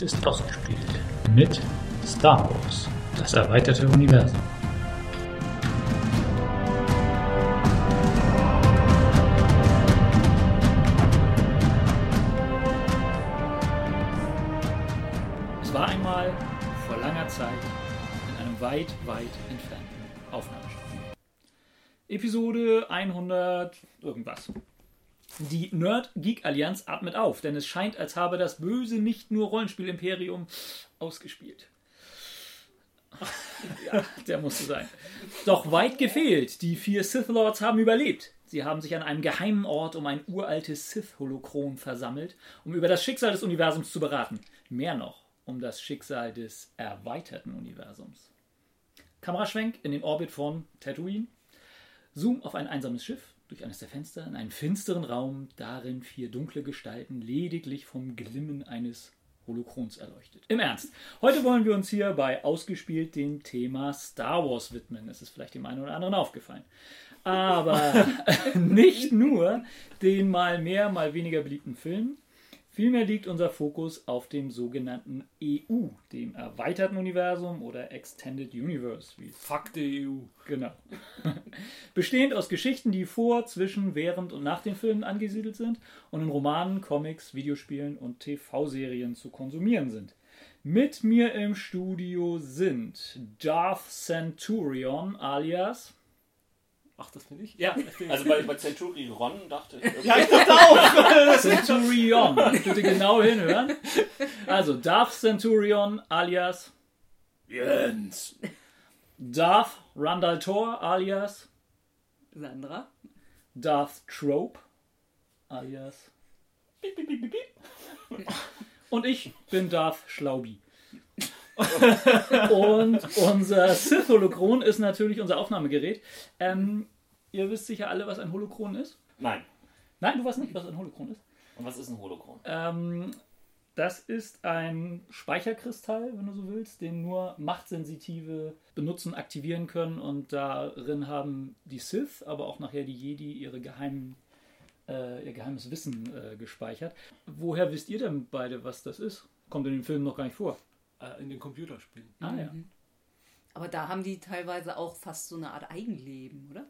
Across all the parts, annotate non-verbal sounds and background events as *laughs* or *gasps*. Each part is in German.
Ist ausgespielt mit Star Wars, das erweiterte Universum. Es war einmal vor langer Zeit in einem weit, weit entfernten Aufnahmestudio. Episode 100 irgendwas. Die Nerd-Geek-Allianz atmet auf, denn es scheint, als habe das böse nicht nur Rollenspiel-Imperium ausgespielt. Ja, der musste sein. Doch weit gefehlt. Die vier Sith Lords haben überlebt. Sie haben sich an einem geheimen Ort um ein uraltes Sith-Holokron versammelt, um über das Schicksal des Universums zu beraten. Mehr noch, um das Schicksal des erweiterten Universums. Kameraschwenk in den Orbit von Tatooine. Zoom auf ein einsames Schiff durch eines der Fenster in einen finsteren Raum, darin vier dunkle Gestalten lediglich vom Glimmen eines Holokrons erleuchtet. Im Ernst, heute wollen wir uns hier bei Ausgespielt dem Thema Star Wars widmen. Es ist vielleicht dem einen oder anderen aufgefallen. Aber *laughs* nicht nur den mal mehr, mal weniger beliebten Filmen. Vielmehr liegt unser Fokus auf dem sogenannten EU, dem erweiterten Universum oder Extended Universe, wie Fuck die EU. Genau. *laughs* Bestehend aus Geschichten, die vor, zwischen, während und nach den Filmen angesiedelt sind und in Romanen, Comics, Videospielen und TV-Serien zu konsumieren sind. Mit mir im Studio sind Darth Centurion alias Ach, das bin ich? Ja, bin. Also bei, bei Century Ron dachte ich, okay, ja, ich dachte auch. *laughs* Centurion. Bitte genau hinhören. Also Darth Centurion alias Jens. Darth Randall Thor alias Sandra. Darth Trope alias Piep, piep, piep, piep, piep. und ich bin Darth Schlaubi. Und unser Sith-Holokron ist natürlich unser Aufnahmegerät. Ähm, ihr wisst sicher alle, was ein Holokron ist. nein. Nein, du weißt nicht, was ein Holokron ist. Und was ist ein Holokron? Ähm, das ist ein Speicherkristall, wenn du so willst, den nur Machtsensitive benutzen, aktivieren können. Und darin haben die Sith, aber auch nachher die Jedi ihre geheimen, äh, ihr geheimes Wissen äh, gespeichert. Woher wisst ihr denn beide, was das ist? Kommt in den Filmen noch gar nicht vor. Äh, in den Computerspielen. Ah ja. Aber da haben die teilweise auch fast so eine Art Eigenleben, oder?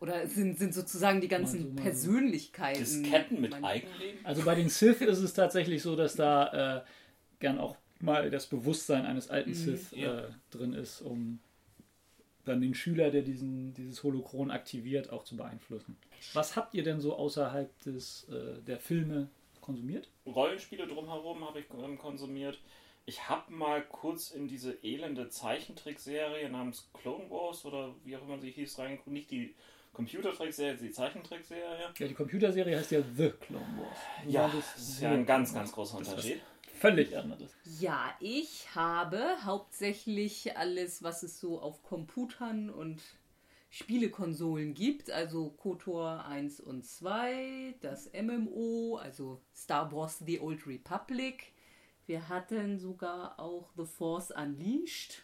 Oder sind, sind sozusagen die ganzen Mal so, mal so. Persönlichkeiten. Disketten mit Eigenleben? Also bei den Sith ist es tatsächlich so, dass da äh, gern auch mal das Bewusstsein eines alten Sith ja. äh, drin ist, um dann den Schüler, der diesen, dieses Holokron aktiviert, auch zu beeinflussen. Was habt ihr denn so außerhalb des, äh, der Filme konsumiert? Rollenspiele drumherum habe ich ähm, konsumiert. Ich habe mal kurz in diese elende Zeichentrickserie namens Clone Wars oder wie auch immer sie hieß reingeguckt. Nicht die Computertrickserie, die Zeichentrickserie. Ja, die Computerserie heißt ja The Clone Wars. Ja, das ist ja ein ganz, ganz großer Unterschied. Völlig anderes. Ja, ich habe hauptsächlich alles, was es so auf Computern und Spielekonsolen gibt, also KOTOR 1 und 2, das MMO, also Star Wars The Old Republic. Wir hatten sogar auch The Force Unleashed.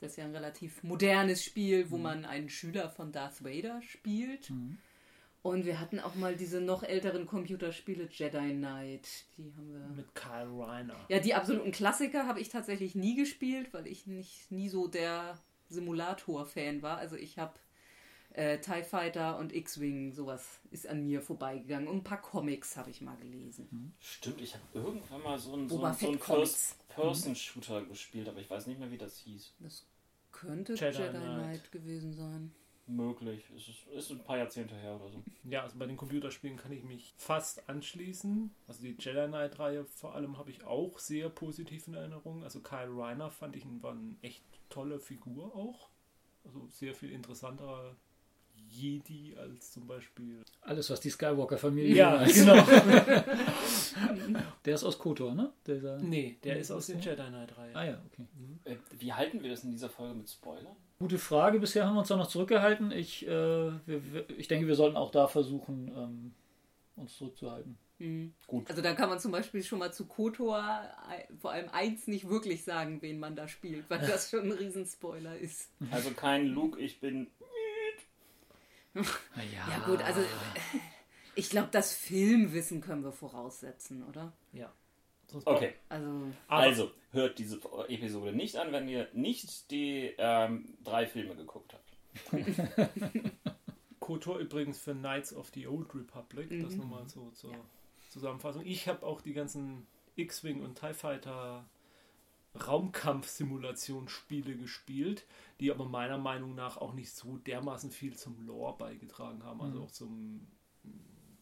Das ist ja ein relativ modernes Spiel, wo man einen Schüler von Darth Vader spielt. Und wir hatten auch mal diese noch älteren Computerspiele, Jedi Knight. Die haben wir. Mit Kyle Reiner. Ja, die absoluten Klassiker habe ich tatsächlich nie gespielt, weil ich nicht nie so der Simulator-Fan war. Also ich habe äh, TIE Fighter und X-Wing, sowas ist an mir vorbeigegangen. Und ein paar Comics habe ich mal gelesen. Stimmt, ich habe irgendwann mal so einen, so einen, so einen. First-Person-Shooter gespielt, aber ich weiß nicht mehr, wie das hieß. Das könnte Jedi Jedi, Knight. Knight gewesen sein. Möglich. Es ist, ist ein paar Jahrzehnte her oder so. Ja, also bei den Computerspielen kann ich mich fast anschließen. Also die Jedi Knight-Reihe vor allem habe ich auch sehr positiv in Erinnerung. Also Kyle Reiner fand ich war eine echt tolle Figur auch. Also sehr viel interessanterer Jedi als zum Beispiel. Alles, was die Skywalker-Familie Ja, ist. genau. *laughs* Der ist aus KOTOR, ne? Dieser... nee, der ist aus den? Jedi Knight-Reihe. Ah ja, okay. Äh, wie halten wir das in dieser Folge mit Spoilern? Gute Frage. Bisher haben wir uns da noch zurückgehalten. Ich, äh, wir, wir- ich denke, wir sollten auch da versuchen, ähm, uns zurückzuhalten. Gut. Also da kann man zum Beispiel schon mal zu KOTOR äh, vor allem eins nicht wirklich sagen, wen man da spielt, weil *laughs* das schon ein Riesenspoiler ist. Also kein Luke, ich bin. Ja, Ja gut, also *laughs* ich glaube, das Filmwissen können wir voraussetzen, oder? Ja. Okay, Also, also hört diese Episode nicht an, wenn ihr nicht die ähm, drei Filme geguckt habt. *laughs* KOTOR übrigens für Knights of the Old Republic, das Mhm. nochmal so zur Zusammenfassung. Ich habe auch die ganzen X-Wing und TIE Fighter Raumkampf-Simulationsspiele gespielt, die aber meiner Meinung nach auch nicht so dermaßen viel zum Lore beigetragen haben. Also Mhm. auch zum,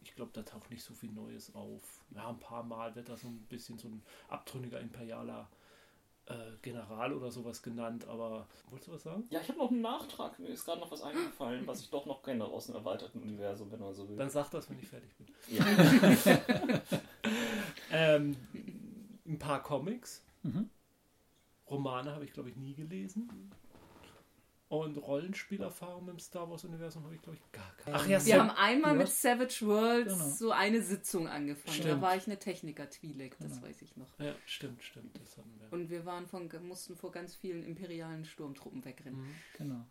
ich glaube, da taucht nicht so viel Neues auf. Ja, ein paar Mal wird da so ein bisschen so ein abtrünniger imperialer äh, General oder sowas genannt, aber wolltest du was sagen? Ja, ich habe noch einen Nachtrag. Mir ist gerade noch was eingefallen, was ich doch noch kenne aus dem erweiterten Universum, wenn man so will. Dann sag das, wenn ich fertig bin. Ja. *laughs* Ähm, ein paar Comics. Mhm. Romane habe ich, glaube ich, nie gelesen. Und Rollenspielerfahrung im Star Wars-Universum habe ich, glaube ich, gar keine. Ach ja, wir haben einmal du mit Savage Worlds Genau. so eine Sitzung angefangen. Da Stimmt. war ich eine Techniker-Twi'lek, das Genau. weiß ich noch. ja, stimmt, stimmt. Das hatten wir. Und wir waren von, mussten vor ganz vielen imperialen Sturmtruppen wegrennen. Mhm. Genau.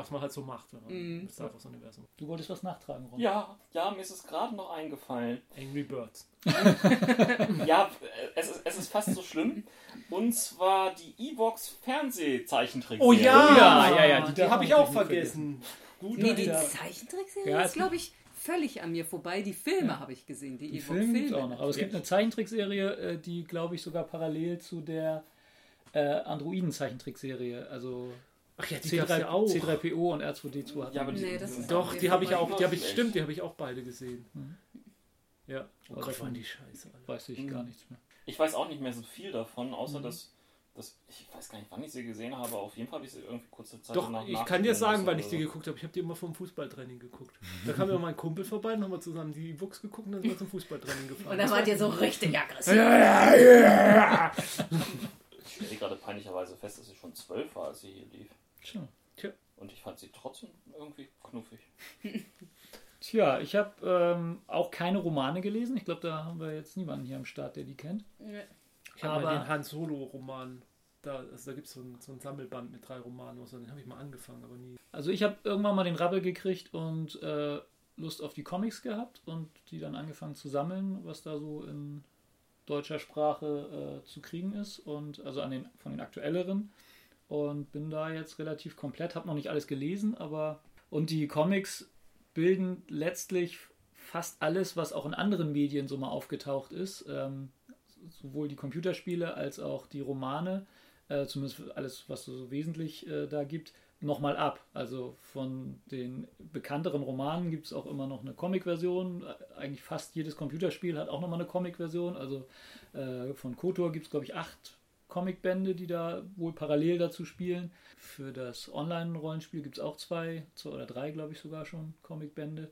Was man halt so macht, wenn man Mhm. im Star Wars-Universum. Du wolltest was nachtragen, Ron. ja, ja, mir ist es gerade noch eingefallen. Angry Birds. *laughs* Ja, es ist, es ist fast so schlimm. Und zwar die Evox Fernsehzeichentrick. Oh ja, ja, ja, ja, die die, habe ich auch vergessen. Gut, Nee, die Ja. Zeichentrickserie Ja, ist, glaube ich, völlig an mir vorbei. Die Filme habe ich gesehen, die, Die Evox Filme gibt es Filme. auch noch. Aber es gibt eine Zeichentrickserie, äh, die, glaube ich, sogar parallel zu der äh, Androiden-Zeichentrickserie, also Ach ja, die C3, gab's ja auch. C3PO und R2D2 hatten. Ja, aber die, Nee, das ist- Doch, die habe ich auch, die habe ich, stimmt, die habe ich auch beide gesehen. Mhm. Ja. Oh Gott, davon- waren die scheiße, Alter. weiß ich Mhm. gar nichts mehr. Ich weiß auch nicht mehr so viel davon, außer Mhm. dass, dass. Ich weiß gar nicht, wann ich sie gesehen habe. Auf jeden Fall habe ich sie irgendwie kurze Zeit Doch, danach ich kann dir sagen, wann ich die geguckt habe. Ich habe die immer vom Fußballtraining geguckt. Da kam ja mein Kumpel vorbei, dann haben wir zusammen die Wuchs geguckt und dann sind wir zum Fußballtraining gefahren. Und dann wart ihr so richtig aggressiv. Ich stelle gerade peinlicherweise fest, dass sie schon zwölf war, als sie hier lief. Tja. Und ich fand sie trotzdem irgendwie knuffig. *laughs* Tja, ich habe ähm, auch keine Romane gelesen. Ich glaube, da haben wir jetzt niemanden hier am Start, der die kennt. Ich habe mal den Han Solo-Roman, da, also da gibt es so, ein, so ein Sammelband mit drei Romanen, also den habe ich mal angefangen, aber nie. Also ich habe irgendwann mal den Rabbel gekriegt und äh, Lust auf die Comics gehabt und die dann angefangen zu sammeln, was da so in deutscher Sprache äh, zu kriegen ist und also an den von den aktuelleren und bin da jetzt relativ komplett, habe noch nicht alles gelesen, aber und die Comics bilden letztlich fast alles, was auch in anderen Medien so mal aufgetaucht ist, ähm, sowohl die Computerspiele als auch die Romane, äh, zumindest alles, was so wesentlich äh, da gibt, nochmal ab. Also von den bekannteren Romanen gibt es auch immer noch eine Comic-Version. Eigentlich fast jedes Computerspiel hat auch nochmal eine Comic-Version. Also äh, von KOTOR gibt es, glaube ich, acht Comicbände, die da wohl parallel dazu spielen. Für das Online-Rollenspiel gibt es auch zwei, zwei oder drei, glaube ich, sogar schon Comicbände.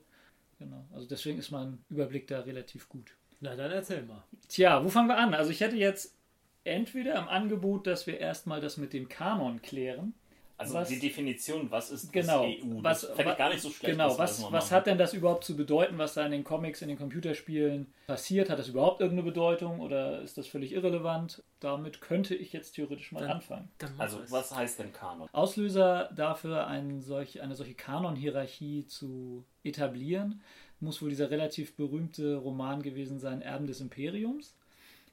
Genau. Also deswegen ist mein Überblick da relativ gut. Na, dann erzähl mal. Tja, wo fangen wir an? Also ich hätte jetzt entweder im Angebot, dass wir erstmal das mit dem Kanon klären. Also Was- die Definition, was ist Genau. das EU? Was- das fände ich gar nicht so schlecht. Genau, was, was hat denn das überhaupt zu bedeuten, was da in den Comics, in den Computerspielen passiert? Hat das überhaupt irgendeine Bedeutung oder ist das völlig irrelevant? Damit könnte ich jetzt theoretisch mal Dann- anfangen. Dann Also es. was heißt denn Kanon? Auslöser dafür, ein solch, eine solche Kanon-Hierarchie zu etablieren, muss wohl dieser relativ berühmte Roman gewesen sein, Erben des Imperiums,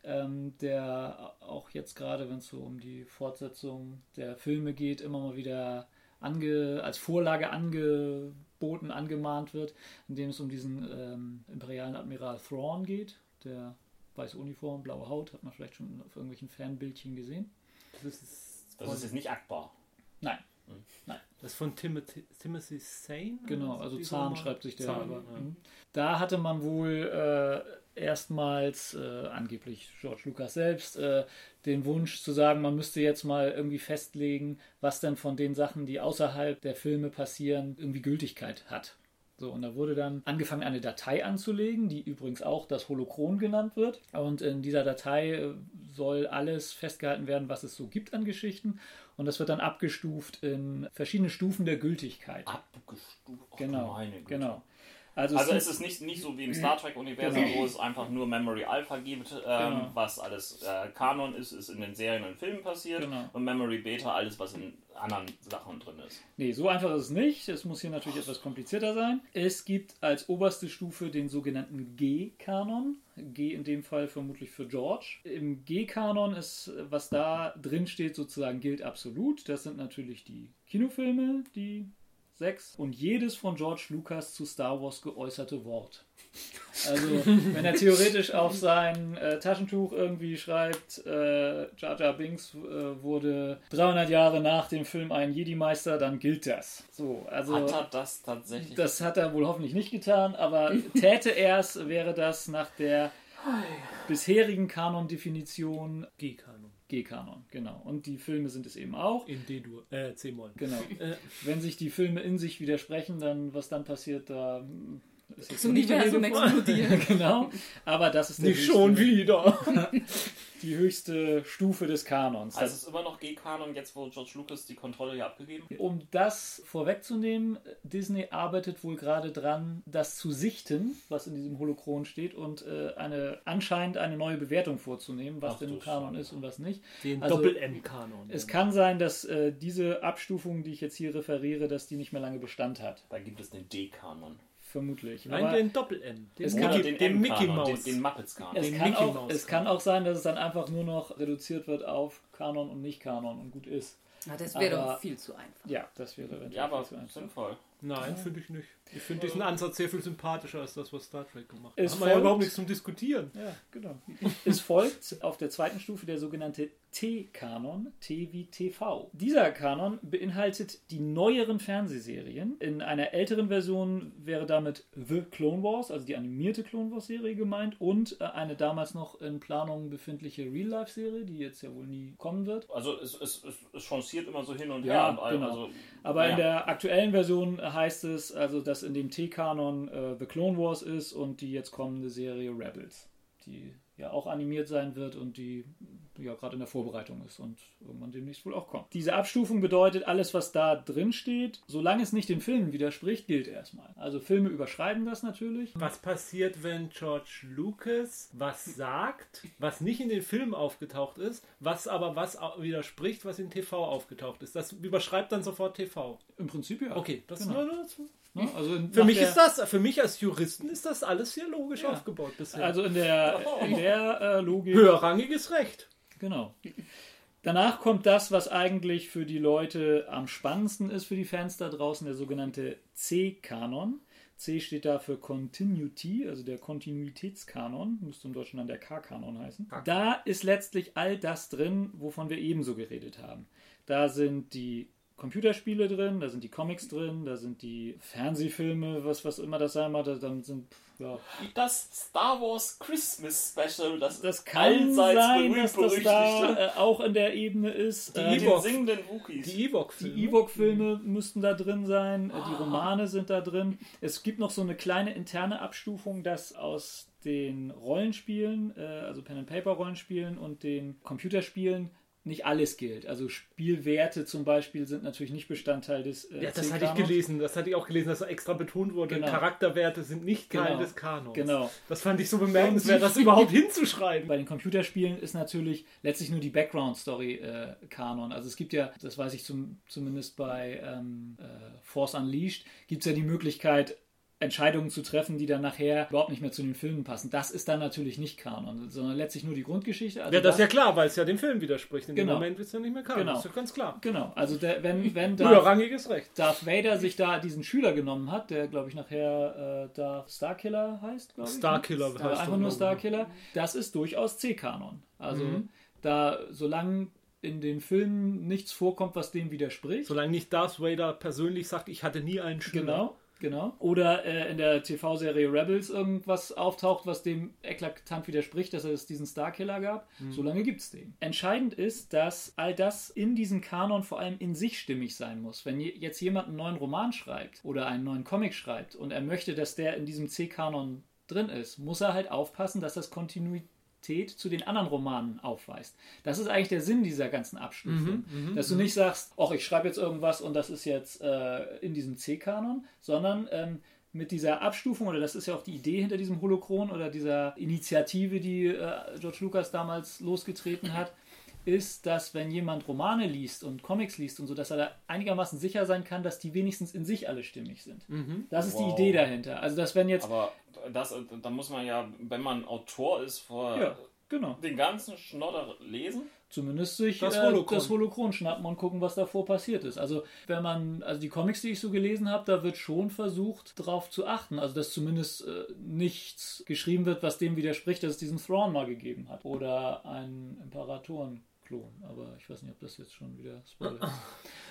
ähm, der auch jetzt gerade, wenn es so um die Fortsetzung der Filme geht, immer mal wieder ange, als Vorlage angeboten, angemahnt wird, indem es um diesen ähm, imperialen Admiral Thrawn geht, der weiße Uniform, blaue Haut, hat man vielleicht schon auf irgendwelchen Fanbildchen gesehen. Das ist, Das ist jetzt nicht Akbar. Nein, das ist von Timothy, Timothy Zane? Genau, also Zahn schreibt sich der. Zahn, aber, ja. mhm. Da hatte man wohl äh, erstmals, äh, angeblich George Lucas selbst, äh, den Wunsch zu sagen, man müsste jetzt mal irgendwie festlegen, was denn von den Sachen, die außerhalb der Filme passieren, irgendwie Gültigkeit hat. So, und da wurde dann angefangen, eine Datei anzulegen, die übrigens auch das Holochron genannt wird. Und in dieser Datei äh, soll alles festgehalten werden, was es so gibt an Geschichten. Und das wird dann abgestuft in verschiedene Stufen der Gültigkeit. Abgestuft. Ach, Genau, genau. Also, Also es ist nicht, nicht so wie im Star Trek-Universum, wo es einfach nur Memory Alpha gibt, ähm, Genau. was alles äh, Kanon ist, ist in den Serien und Filmen passiert. Genau. Und Memory Beta, alles, was in anderen Sachen drin ist. Nee, so einfach ist es nicht. Es muss hier natürlich etwas komplizierter sein. Es gibt als oberste Stufe den sogenannten G-Kanon. G in dem Fall vermutlich für George. Im G-Kanon ist, was da drin steht, sozusagen gilt absolut. Das sind natürlich die Kinofilme, die sechs und jedes von George Lucas zu Star Wars geäußerte Wort. Also, wenn er theoretisch auf sein äh, Taschentuch irgendwie schreibt, äh, Jar Jar Binks äh, wurde 300 Jahre nach dem Film ein Jedi-Meister, dann gilt das. So, also Hat er das tatsächlich? das hat er wohl hoffentlich nicht getan, aber *laughs* täte er es, wäre das nach der bisherigen Kanon-Definition G-Kanon. G-Kanon, genau. Und die Filme sind es eben auch. In D-Dur, äh, C-Moll. Genau. Äh, Wenn sich die Filme in sich widersprechen, dann was dann passiert, da nicht die Universum explodieren. *laughs* genau. Aber das ist nicht höchste, schon wieder. *laughs* die höchste Stufe des Kanons. also es ist immer noch G-Kanon, jetzt wo George Lucas die Kontrolle hier abgegeben hat. Um das vorwegzunehmen, Disney arbeitet wohl gerade dran, das zu sichten, was in diesem Holochron steht, und äh, eine anscheinend eine neue Bewertung vorzunehmen, was Ach denn Kanon ist und was nicht. Den Also, Doppel-M-Kanon. Es kann sein, dass äh, diese Abstufung, die ich jetzt hier referiere, dass die nicht mehr lange Bestand hat. Da gibt es den D-Kanon. Vermutlich. Nein, Aber den Doppel-M. Den, Es kann- Mickey, den Mickey M-Kanon, Mouse. Den, den Muppets-Kanon. es, den kann Mickey auch, Mouse es kann auch sein, dass es dann einfach nur noch reduziert wird auf Kanon und Nicht-Kanon und gut ist. Na, das wäre doch viel zu einfach. Ja, das wäre eventuell Ja, aber viel zu einfach. sinnvoll. Nein, finde ich nicht. Ich finde diesen Ansatz sehr viel sympathischer als das, was Star Trek gemacht hat. Es haben ja folgt- überhaupt nichts zum Diskutieren. Ja, genau. Es folgt auf der zweiten Stufe der sogenannte T-Kanon, T wie TV. Dieser Kanon beinhaltet die neueren Fernsehserien. In einer älteren Version wäre damit The Clone Wars, also die animierte Clone Wars Serie gemeint und äh, eine damals noch in Planung befindliche Real-Life-Serie, die jetzt ja wohl nie kommen wird. Also es, es, es, es immer so hin und Ja, her. Allem, genau. also, Aber in ja. der aktuellen Version heißt es also, dass in dem T-Kanon äh, The Clone Wars ist und die jetzt kommende Serie Rebels, die ja auch animiert sein wird und die ja gerade in der Vorbereitung ist und irgendwann demnächst wohl auch kommt. Diese Abstufung bedeutet, alles, was da drin steht, solange es nicht den Filmen widerspricht, gilt erstmal. Also Filme überschreiben das natürlich. Was passiert, wenn George Lucas was sagt, was nicht in den Filmen aufgetaucht ist, was aber was widerspricht, was in TV aufgetaucht ist? Das überschreibt dann sofort TV. Im Prinzip ja. Okay, das Genau. nur dazu. Ne? Also in- Für mich der- ist das, für mich als Juristen ist das alles sehr logisch Ja. aufgebaut bisher. also in der, in *laughs* der äh, Logik höherrangiges Recht. Genau. Danach kommt das, was eigentlich für die Leute am spannendsten ist, für die Fans da draußen, der sogenannte C-Kanon. C steht da für Continuity, also der Kontinuitätskanon, müsste im Deutschen dann der K-Kanon heißen. Da ist letztlich all das drin, wovon wir ebenso geredet haben. Da sind die Computerspiele drin, da sind die Comics drin, da sind die Fernsehfilme, was, was immer das sein mag, da- dann sind, ja, Das Star Wars Christmas Special, das, das kann allseits sein, dass das da äh, auch in der Ebene ist. Die Äh, Ewoks. singenden Wookies. Die Ewok. Die Ewok-Filme müssten da drin sein, äh, die Romane sind da drin. Es gibt noch so eine kleine interne Abstufung, dass aus den Rollenspielen, äh, also Pen-and-Paper-Rollenspielen und den Computerspielen nicht alles gilt. Also Spielwerte zum Beispiel sind natürlich nicht Bestandteil des äh, Ja, das hatte ich gelesen. Das hatte ich auch gelesen, dass da extra betont wurde. Genau. Charakterwerte sind nicht Teil Genau. des Kanons. Genau. Das fand ich so bemerkenswert, das *laughs* überhaupt hinzuschreiben. Bei den Computerspielen ist natürlich letztlich nur die Background-Story äh, Kanon. Also es gibt ja, das weiß ich zum, zumindest bei ähm, äh, Force Unleashed, gibt es ja die Möglichkeit, Entscheidungen zu treffen, die dann nachher überhaupt nicht mehr zu den Filmen passen. Das ist dann natürlich nicht Kanon, sondern letztlich nur die Grundgeschichte. Also Ja, das ist ja klar, weil es ja dem Film widerspricht. In Genau. dem Moment wird es ja nicht mehr Kanon. Genau. Das ist ja ganz klar. Genau, also der, wenn, wenn Darth, Höherrangiges Recht. Darth Vader sich da diesen Schüler genommen hat, der glaube ich nachher äh, Darth Starkiller heißt, glaube ich. Starkiller ne? heißt er, einfach nur ich. Starkiller. Das ist durchaus C-Kanon. Also Mhm. da, solange in den Filmen nichts vorkommt, was dem widerspricht. Solange nicht Darth Vader persönlich sagt, ich hatte nie einen Schüler. Genau, genau. Oder äh, in der TV-Serie Rebels irgendwas auftaucht, was dem eklatant widerspricht, dass es diesen Starkiller gab. Solange gibt es den. Entscheidend ist, dass all das in diesem Kanon vor allem in sich stimmig sein muss. Wenn je- jetzt jemand einen neuen Roman schreibt oder einen neuen Comic schreibt und er möchte, dass der in diesem C-Kanon drin ist, muss er halt aufpassen, dass das Kontinuität zu den anderen Romanen aufweist. Das ist eigentlich der Sinn dieser ganzen Abstufung. dass du nicht sagst, ach, ich schreibe jetzt irgendwas und das ist jetzt äh, in diesem C-Kanon, sondern ähm, mit dieser Abstufung, oder das ist ja auch die Idee hinter diesem Holochron oder dieser Initiative, die äh, George Lucas damals losgetreten hat, ist, dass wenn jemand Romane liest und Comics liest und so, dass er da einigermaßen sicher sein kann, dass die wenigstens in sich alle stimmig sind. Das ist Wow. die Idee dahinter. Also dass wenn jetzt Aber das, da muss man ja, wenn man Autor ist, vor ja, genau, den ganzen Schnodder lesen. zumindest sich Das das, Holochron. äh, das Holochron schnappen und gucken, was davor passiert ist. Also wenn man, also die Comics, die ich so gelesen habe, da wird schon versucht, darauf zu achten. Also dass zumindest äh, nichts geschrieben wird, was dem widerspricht, dass es diesen Thrawn mal gegeben hat. Oder einen Imperatoren. Klon, aber ich weiß nicht, ob das jetzt schon wieder Spoiler ist.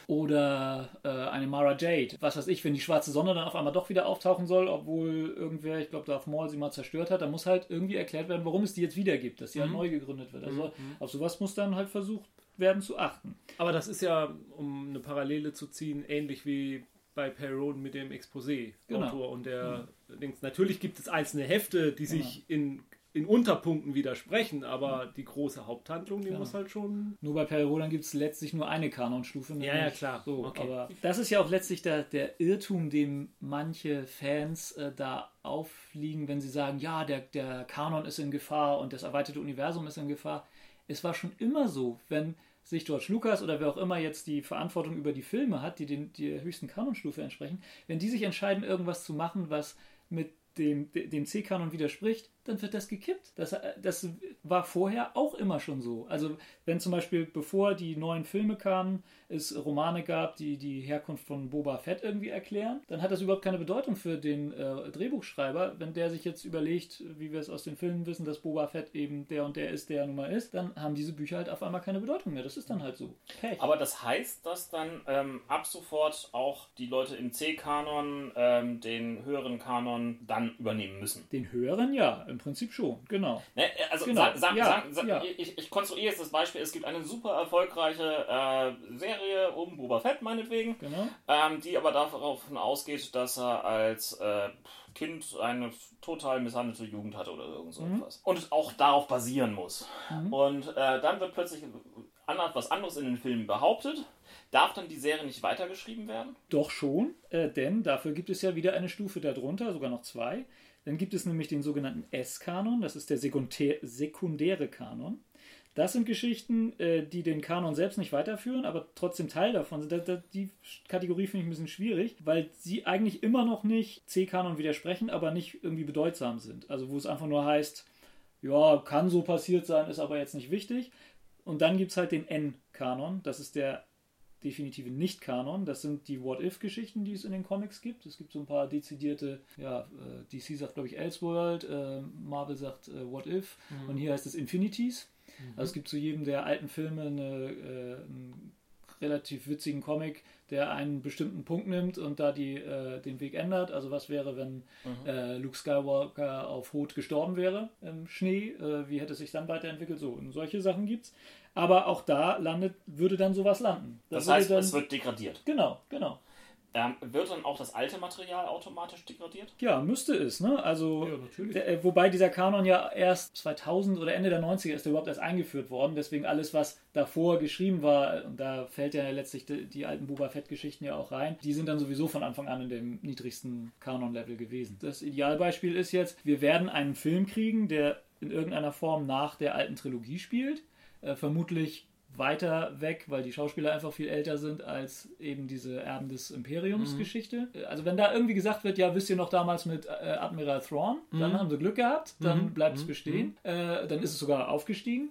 Oder äh, eine Mara Jade. Was weiß ich, wenn die schwarze Sonne dann auf einmal doch wieder auftauchen soll, obwohl irgendwer, ich glaube, Darth Maul sie mal zerstört hat, dann muss halt irgendwie erklärt werden, warum es die jetzt wieder gibt, dass sie halt neu gegründet wird. Also auf sowas muss dann halt versucht werden zu achten. Aber das ist ja, um eine Parallele zu ziehen, ähnlich wie bei Perron mit dem Exposé-Autor Genau. und der Dings. Natürlich gibt es einzelne Hefte, die sich in, in Unterpunkten widersprechen, aber die große Haupthandlung, die Genau. muss halt schon. Nur bei Perry gibt es letztlich nur eine Kanonstufe. Ja, ja, klar. So, Okay. Aber das ist ja auch letztlich der, der Irrtum, dem manche Fans äh, da aufliegen, wenn sie sagen, ja, der, der Kanon ist in Gefahr und das erweiterte Universum ist in Gefahr. Es war schon immer so, wenn sich George Lucas oder wer auch immer jetzt die Verantwortung über die Filme hat, die den, der höchsten Kanonstufe entsprechen, wenn die sich entscheiden, irgendwas zu machen, was mit dem, dem C-Kanon widerspricht, dann wird das gekippt. Das, äh, das war vorher auch immer schon so. Also wenn zum Beispiel, bevor die neuen Filme kamen, es Romane gab, die die Herkunft von Boba Fett irgendwie erklären, dann hat das überhaupt keine Bedeutung für den äh, Drehbuchschreiber. Wenn der sich jetzt überlegt, wie wir es aus den Filmen wissen, dass Boba Fett eben der und der ist, der er nun mal ist, dann haben diese Bücher halt auf einmal keine Bedeutung mehr. Das ist dann halt so. Pech. Aber das heißt, dass dann ähm, ab sofort auch die Leute im C-Kanon ähm, den höheren Kanon dann übernehmen müssen. den höheren ja, im Prinzip schon, genau. Ne, äh, also Genau, sag, sag, ja, sag, ja. ich, ich konstruiere jetzt das Beispiel, es gibt eine super erfolgreiche äh, Serie um Boba Fett meinetwegen, Genau. ähm, die aber davon ausgeht, dass er als äh, Kind eine total misshandelte Jugend hatte oder irgend so Mhm. etwas. Und auch darauf basieren muss. Und äh, dann wird plötzlich was anderes in den Filmen behauptet. Darf dann die Serie nicht weitergeschrieben werden? Doch schon, äh, denn dafür gibt es ja wieder eine Stufe darunter, sogar noch zwei. Dann gibt es nämlich den sogenannten S-Kanon, das ist der sekundä sekundäre Kanon. Das sind Geschichten, äh, die den Kanon selbst nicht weiterführen, aber trotzdem Teil davon sind. Die Kategorie finde ich ein bisschen schwierig, weil sie eigentlich immer noch nicht C-Kanon widersprechen, aber nicht irgendwie bedeutsam sind. Also wo es einfach nur heißt, ja, kann so passiert sein, ist aber jetzt nicht wichtig. Und dann gibt es halt den N-Kanon, das ist der definitive Nicht-Kanon. Das sind die What-If-Geschichten, die es in den Comics gibt. Es gibt so ein paar dezidierte, ja, äh, DC sagt, glaube ich, Elseworld, äh, Marvel sagt äh, What If und hier heißt es Infinities. Also es gibt zu jedem der alten Filme eine, einen relativ witzigen Comic, der einen bestimmten Punkt nimmt und da die, äh, den Weg ändert. Also was wäre, wenn äh, Luke Skywalker auf Hoth gestorben wäre im Schnee? Äh, wie hätte es sich dann weiterentwickelt? So, und solche Sachen gibt's. Aber auch da landet, würde dann sowas landen. Das würde heißt, dann, es wird degradiert. Genau, genau. Ähm, wird dann auch das alte Material automatisch degradiert? Ja, müsste es, ne? Also, Ja, natürlich. der, äh, wobei dieser Kanon ja erst 2000 oder Ende der 90er ist der überhaupt erst eingeführt worden. Deswegen alles, was davor geschrieben war, und da fällt ja letztlich die, die alten Boba Fett-Geschichten ja auch rein, die sind dann sowieso von Anfang an in dem niedrigsten Kanon-Level gewesen. Das Idealbeispiel ist jetzt, wir werden einen Film kriegen, der in irgendeiner Form nach der alten Trilogie spielt. Äh, vermutlich weiter weg, weil die Schauspieler einfach viel älter sind als eben diese Erben des Imperiums Geschichte. Also wenn da irgendwie gesagt wird, ja, wisst ihr noch damals mit äh, Admiral Thrawn, dann haben sie Glück gehabt, dann bleibt es bestehen, äh, dann ist es sogar aufgestiegen.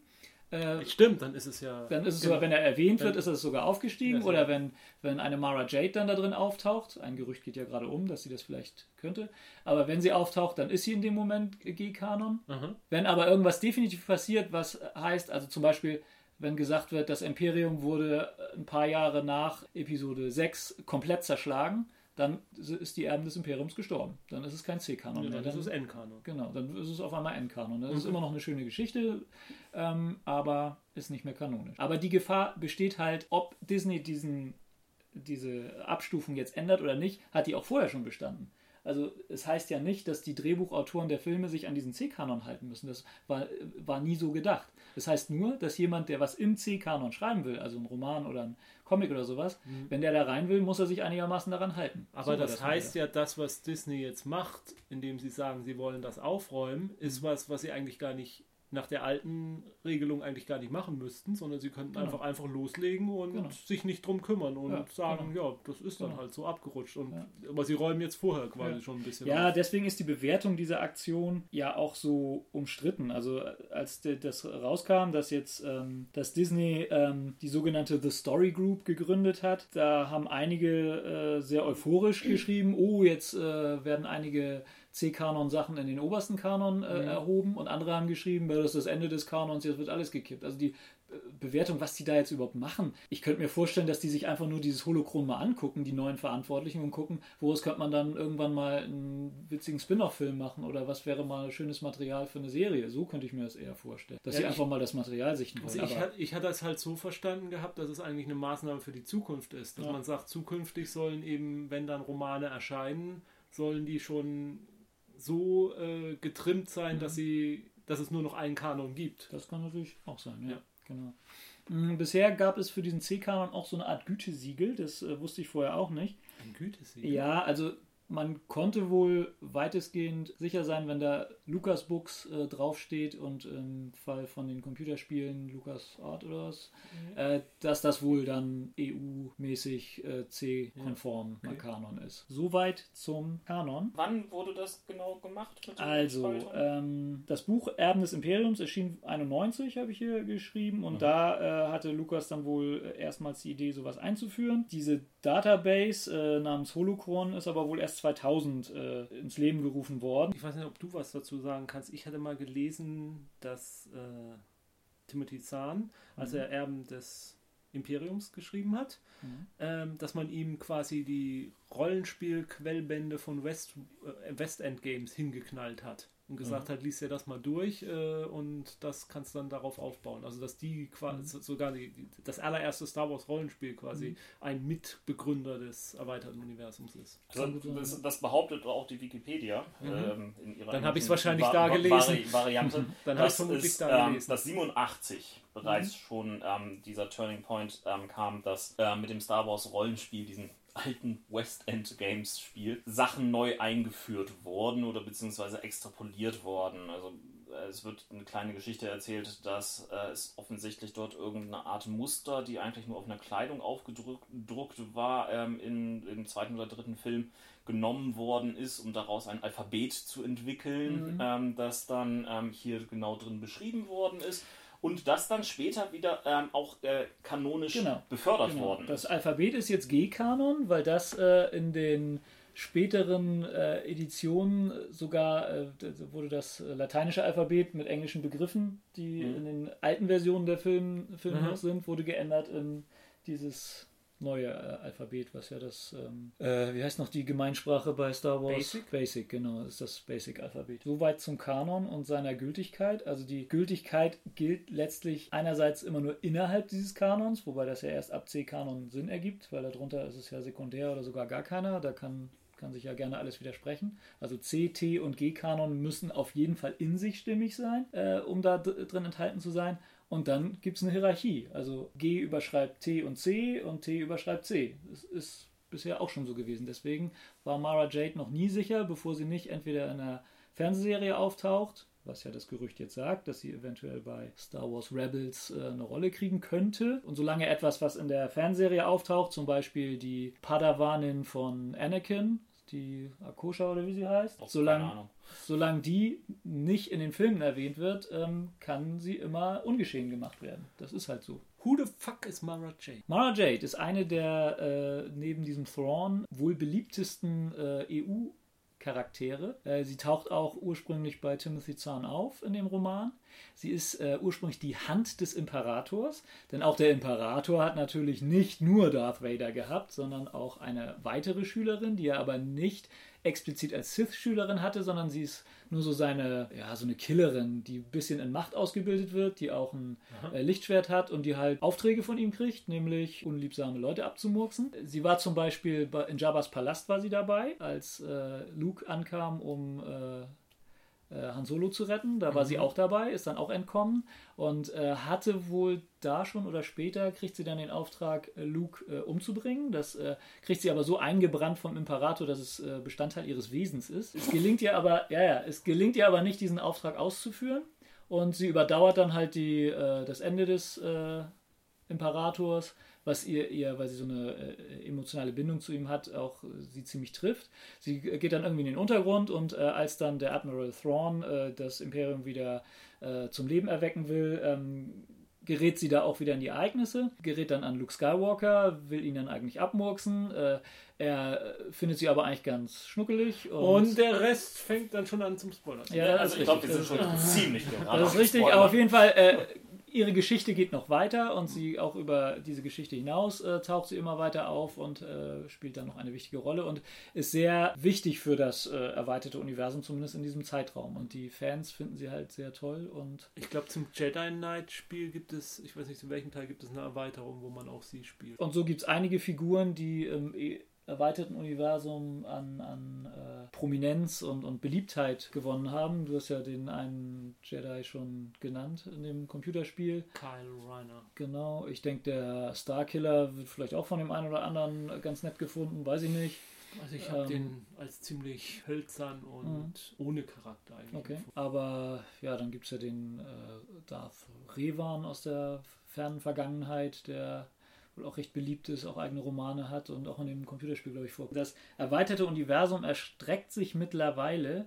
Äh, Stimmt, dann ist es ja. dann ist es sogar, wenn er erwähnt wird, ist es sogar aufgestiegen. Ja, Oder wenn, wenn eine Mara Jade dann da drin auftaucht, ein Gerücht geht ja gerade um, dass sie das vielleicht könnte. Aber wenn sie auftaucht, dann ist sie in dem Moment G-Kanon. Aha. Wenn aber irgendwas definitiv passiert, was heißt, also zum Beispiel, wenn gesagt wird, das Imperium wurde ein paar Jahre nach Episode 6 komplett zerschlagen, dann ist die Erben des Imperiums gestorben. Dann ist es kein C-Kanon Ja, mehr. dann ist Dann, es Endkanon. genau, dann ist es auf einmal Endkanon. Das ist immer noch eine schöne Geschichte, ähm, aber ist nicht mehr kanonisch. Aber die Gefahr besteht halt, ob Disney diesen, diese Abstufung jetzt ändert oder nicht, hat die auch vorher schon bestanden. Also es heißt ja nicht, dass die Drehbuchautoren der Filme sich an diesen C-Kanon halten müssen. Das war, war nie so gedacht. Das heißt nur, dass jemand, der was im C-Kanon schreiben will, also ein Roman oder ein Comic oder sowas, mhm. wenn der da rein will, muss er sich einigermaßen daran halten. Aber so das, das, heißt ja, das, was Disney jetzt macht, indem sie sagen, sie wollen das aufräumen, ist mhm. was, was sie eigentlich gar nicht nach der alten Regelung eigentlich gar nicht machen müssten, sondern sie könnten genau. einfach einfach loslegen und genau. sich nicht drum kümmern und ja, sagen, genau. ja, das ist dann genau. halt so abgerutscht. Und, ja. Aber sie räumen jetzt vorher quasi ja. schon ein bisschen Ja, auf. deswegen ist die Bewertung dieser Aktion ja auch so umstritten. Also als das rauskam, dass jetzt ähm, dass Disney ähm, die sogenannte The Story Group gegründet hat, da haben einige äh, sehr euphorisch geschrieben, oh, jetzt äh, werden einige C-Kanon-Sachen in den obersten Kanon äh, mhm. erhoben und andere haben geschrieben, das ist das Ende des Kanons, jetzt wird alles gekippt. Also die äh, Bewertung, was die da jetzt überhaupt machen. Ich könnte mir vorstellen, dass die sich einfach nur dieses Holochron mal angucken, die neuen Verantwortlichen, und gucken, woraus könnte man dann irgendwann mal einen witzigen Spin-off-Film machen oder was wäre mal schönes Material für eine Serie. So könnte ich mir das eher vorstellen. Dass ja, sie einfach mal das Material sichten wollen. Also ich, ich hatte es halt so verstanden gehabt, dass es eigentlich eine Maßnahme für die Zukunft ist. Dass ja. man sagt, zukünftig sollen eben, wenn dann Romane erscheinen, sollen die schon so äh, getrimmt sein, mhm. dass sie, dass es nur noch einen Kanon gibt. Das kann natürlich auch sein, ja. ja. Genau. Mhm, bisher gab es für diesen C-Kanon auch so eine Art Gütesiegel, das äh, wusste ich vorher auch nicht. Ein Gütesiegel? Ja, also man konnte wohl weitestgehend sicher sein, wenn da Lucas Books äh, draufsteht und im Fall von den Computerspielen Lucas Art oder was, mhm. äh, dass das wohl dann EU-mäßig äh, C-konform ja. okay. Kanon ist. Soweit zum Kanon. Wann wurde das genau gemacht? also, ähm, das Buch Erben des Imperiums erschien 91, habe ich hier geschrieben, und mhm. da äh, hatte Lucas dann wohl erstmals die Idee, sowas einzuführen. Diese Database äh, namens Holocron ist aber wohl erst 2000 äh, ins Leben gerufen worden. Ich weiß nicht, ob du was dazu sagen kannst. Ich hatte mal gelesen, dass äh, Timothy Zahn, als mhm. er Erben des Imperiums geschrieben hat, mhm. ähm, dass man ihm quasi die Rollenspiel-Quellbände von West, äh, West End Games hingeknallt hat und gesagt mhm. hat, liest dir das mal durch äh, und das kannst du dann darauf aufbauen. Also dass die quasi mhm. sogar die, das allererste Star Wars Rollenspiel quasi mhm. ein Mitbegründer des erweiterten Universums ist. Also, das, das, behauptet auch die Wikipedia mhm. ähm, in ihrer Dann habe ich es wahrscheinlich da gelesen. Vari Variante. *laughs* dann habe ich vermutlich ist, da gelesen. Ähm, dass 87 bereits mhm. schon ähm, dieser Turning Point ähm, kam, dass äh, mit dem Star Wars Rollenspiel diesen alten West End Games Spiel Sachen neu eingeführt worden oder beziehungsweise extrapoliert worden. Also äh, es wird eine kleine Geschichte erzählt, dass äh, es offensichtlich dort irgendeine Art Muster, die eigentlich nur auf einer Kleidung aufgedruckt war, ähm, in, im zweiten oder dritten Film genommen worden ist, um daraus ein Alphabet zu entwickeln, mhm. ähm, das dann ähm, hier genau drin beschrieben worden ist und das dann später wieder ähm, auch äh, kanonisch genau. befördert genau. worden. Das Alphabet ist jetzt G-Kanon, weil das äh, in den späteren äh, Editionen sogar äh, wurde das lateinische Alphabet mit englischen Begriffen, die mhm. in den alten Versionen der Film, Filme mhm. noch sind, wurde geändert in dieses neue äh, Alphabet, was ja das, ähm, äh, wie heißt noch die Gemeinsprache bei Star Wars? Basic? Basic, genau, ist das Basic-Alphabet. Soweit zum Kanon und seiner Gültigkeit. Also die Gültigkeit gilt letztlich einerseits immer nur innerhalb dieses Kanons, wobei das ja erst ab C-Kanon Sinn ergibt, weil darunter ist es ja sekundär oder sogar gar keiner. Da kann kann sich ja gerne alles widersprechen. Also C, T und G-Kanon müssen auf jeden Fall in sich stimmig sein, äh, um da drin enthalten zu sein. Und dann gibt es eine Hierarchie. Also G überschreibt T und C und T überschreibt C. Das ist bisher auch schon so gewesen. Deswegen war Mara Jade noch nie sicher, bevor sie nicht entweder in einer Fernsehserie auftaucht, was ja das Gerücht jetzt sagt, dass sie eventuell bei Star Wars Rebels äh, eine Rolle kriegen könnte. Und solange etwas, was in der Fernsehserie auftaucht, zum Beispiel die Padawanin von Anakin, die Akosha oder wie sie heißt, solange, solange die nicht in den Filmen erwähnt wird, ähm, kann sie immer ungeschehen gemacht werden. Das ist halt so. Who the fuck is Mara Jade? Mara Jade ist eine der äh, neben diesem Thrawn wohl beliebtesten äh, EU- Charaktere. Äh, sie taucht auch ursprünglich bei Timothy Zahn auf in dem Roman. Sie ist äh, ursprünglich die Hand des Imperators, denn auch der Imperator hat natürlich nicht nur Darth Vader gehabt, sondern auch eine weitere Schülerin, die er aber nicht explizit als Sith-Schülerin hatte, sondern sie ist nur so seine, ja, so eine Killerin, die ein bisschen in Macht ausgebildet wird, die auch ein äh, Lichtschwert hat und die halt Aufträge von ihm kriegt, nämlich unliebsame Leute abzumurksen. Sie war zum Beispiel bei, in Jabba's Palast war sie dabei, als äh, Luke ankam, um äh, Han Solo zu retten. Da war sie auch dabei, ist dann auch entkommen und äh, hatte wohl da schon oder später kriegt sie dann den Auftrag, äh, Luke äh, umzubringen. Das äh, kriegt sie aber so eingebrannt vom Imperator, dass es äh, Bestandteil ihres Wesens ist. Es gelingt ihr aber, ja, ja, es gelingt ihr aber nicht, diesen Auftrag auszuführen. Und sie überdauert dann halt die, das Ende des Imperators was ihr, ihr weil sie so eine äh, emotionale Bindung zu ihm hat, auch äh, sie ziemlich trifft. Sie geht dann irgendwie in den Untergrund und äh, als dann der Admiral Thrawn äh, das Imperium wieder äh, zum Leben erwecken will, ähm, gerät sie da auch wieder in die Ereignisse, gerät dann an Luke Skywalker, will ihn dann eigentlich abmurksen. Äh, er findet sie aber eigentlich ganz schnuckelig. Und, Und der Rest fängt dann schon an zum Spoilern. ja, also ich glaube, wir sind schon ziemlich gerade. das ist richtig, aber auf jeden Fall, äh, ihre Geschichte geht noch weiter und sie auch über diese Geschichte hinaus äh, taucht sie immer weiter auf und äh, spielt dann noch eine wichtige Rolle und ist sehr wichtig für das äh, erweiterte Universum, zumindest in diesem Zeitraum. Und die Fans finden sie halt sehr toll und Ich glaube, zum Jedi Knight Spiel gibt es, ich weiß nicht, in welchem Teil gibt es eine Erweiterung, wo man auch sie spielt. Und so gibt es einige Figuren, die im eh- erweiterten Universum an, an äh, Prominenz und, und Beliebtheit gewonnen haben. Du hast ja den einen Jedi schon genannt in dem Computerspiel. Kyle Reiner. Genau, ich denke, der Starkiller wird vielleicht auch von dem einen oder anderen ganz nett gefunden, weiß ich nicht. Also ich habe Ähm. den als ziemlich hölzern und ohne Charakter eigentlich. Okay. Aber ja, dann gibt es ja den äh, Darth Revan aus der fernen Vergangenheit, der wohl auch recht beliebt ist, auch eigene Romane hat und auch in dem Computerspiel, glaube ich, vor. Das erweiterte Universum erstreckt sich mittlerweile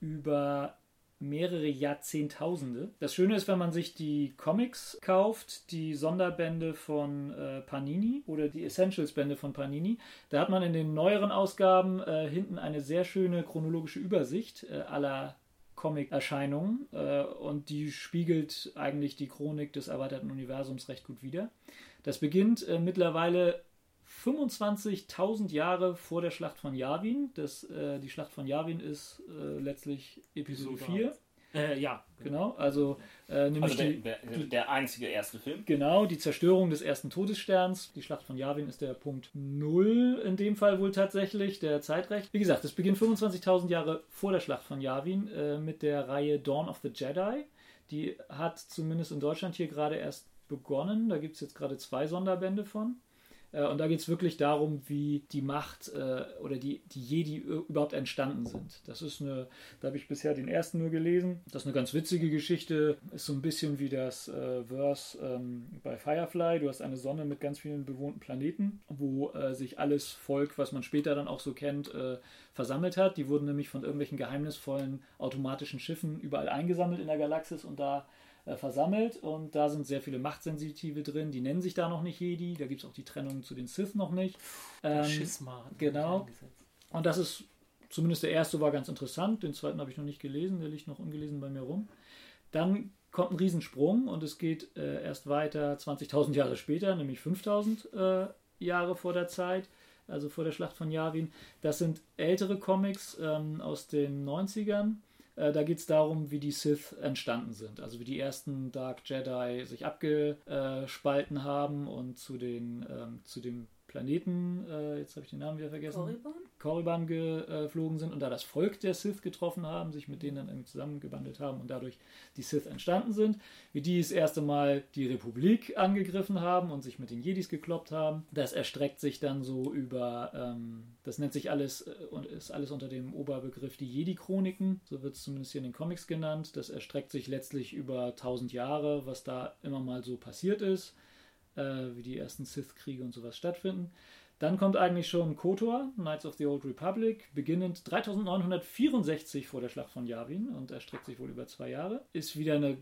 über mehrere Jahrzehntausende. Das Schöne ist, wenn man sich die Comics kauft, die Sonderbände von äh, Panini oder die Essentials-Bände von Panini, da hat man in den neueren Ausgaben äh, hinten eine sehr schöne chronologische Übersicht äh, aller Comic-Erscheinungen äh, und die spiegelt eigentlich die Chronik des erweiterten Universums recht gut wider. Das beginnt äh, mittlerweile 25.000 Jahre vor der Schlacht von Yavin. Das, äh, die Schlacht von Yavin ist äh, letztlich Episode Episode 4. Äh, ja, Genau, also äh, nämlich Also der, der, der einzige erste Film. Genau, die Zerstörung des ersten Todessterns. Die Schlacht von Yavin ist der Punkt Null in dem Fall wohl tatsächlich, der Zeitrecht. Wie gesagt, es beginnt 25.000 Jahre vor der Schlacht von Yavin äh, mit der Reihe Dawn of the Jedi. Die hat zumindest in Deutschland hier gerade erst begonnen. Da gibt es jetzt gerade zwei Sonderbände von. Äh, Und da geht es wirklich darum, wie die Macht äh, oder die, die Jedi ü- überhaupt entstanden sind. Das ist eine, da habe ich bisher den ersten nur gelesen. Das ist eine ganz witzige Geschichte. Ist so ein bisschen wie das äh, Verse ähm, bei Firefly. Du hast eine Sonne mit ganz vielen bewohnten Planeten, wo äh, sich alles Volk, was man später dann auch so kennt, äh, versammelt hat. Die wurden nämlich von irgendwelchen geheimnisvollen automatischen Schiffen überall eingesammelt in der Galaxis und da äh, versammelt und da sind sehr viele Machtsensitive drin, die nennen sich da noch nicht Jedi, da gibt es auch die Trennung zu den Sith noch nicht. Ähm, Schisma. genau. und das ist, zumindest der erste war ganz interessant, den zweiten habe ich noch nicht gelesen, der liegt noch ungelesen bei mir rum. Dann kommt ein Riesensprung und es geht äh, erst weiter 20.000 Jahre später, nämlich 5.000 äh, Jahre vor der Zeit, also vor der Schlacht von Yavin. Das sind ältere Comics ähm, aus den 90ern. Äh, da geht es darum, wie die Sith entstanden sind. Also wie die ersten Dark Jedi sich abgespalten haben und zu, den, ähm, zu dem Planeten, äh, jetzt habe ich den Namen wieder vergessen. Korriban? Korriban geflogen sind und da das Volk der Sith getroffen haben, sich mit denen dann irgendwie zusammengebandelt haben und dadurch die Sith entstanden sind. Wie die das erste Mal die Republik angegriffen haben und sich mit den Jedis gekloppt haben. Das erstreckt sich dann so über, ähm, das nennt sich alles äh, und ist alles unter dem Oberbegriff die Jedi-Chroniken, so wird es zumindest hier in den Comics genannt. Das erstreckt sich letztlich über 1000 Jahre, was da immer mal so passiert ist äh, wie die ersten Sith-Kriege und sowas stattfinden. Dann kommt eigentlich schon KOTOR, Knights of the Old Republic, beginnend 3964 vor der Schlacht von Yavin und erstreckt sich wohl über zwei Jahre. Ist wieder eine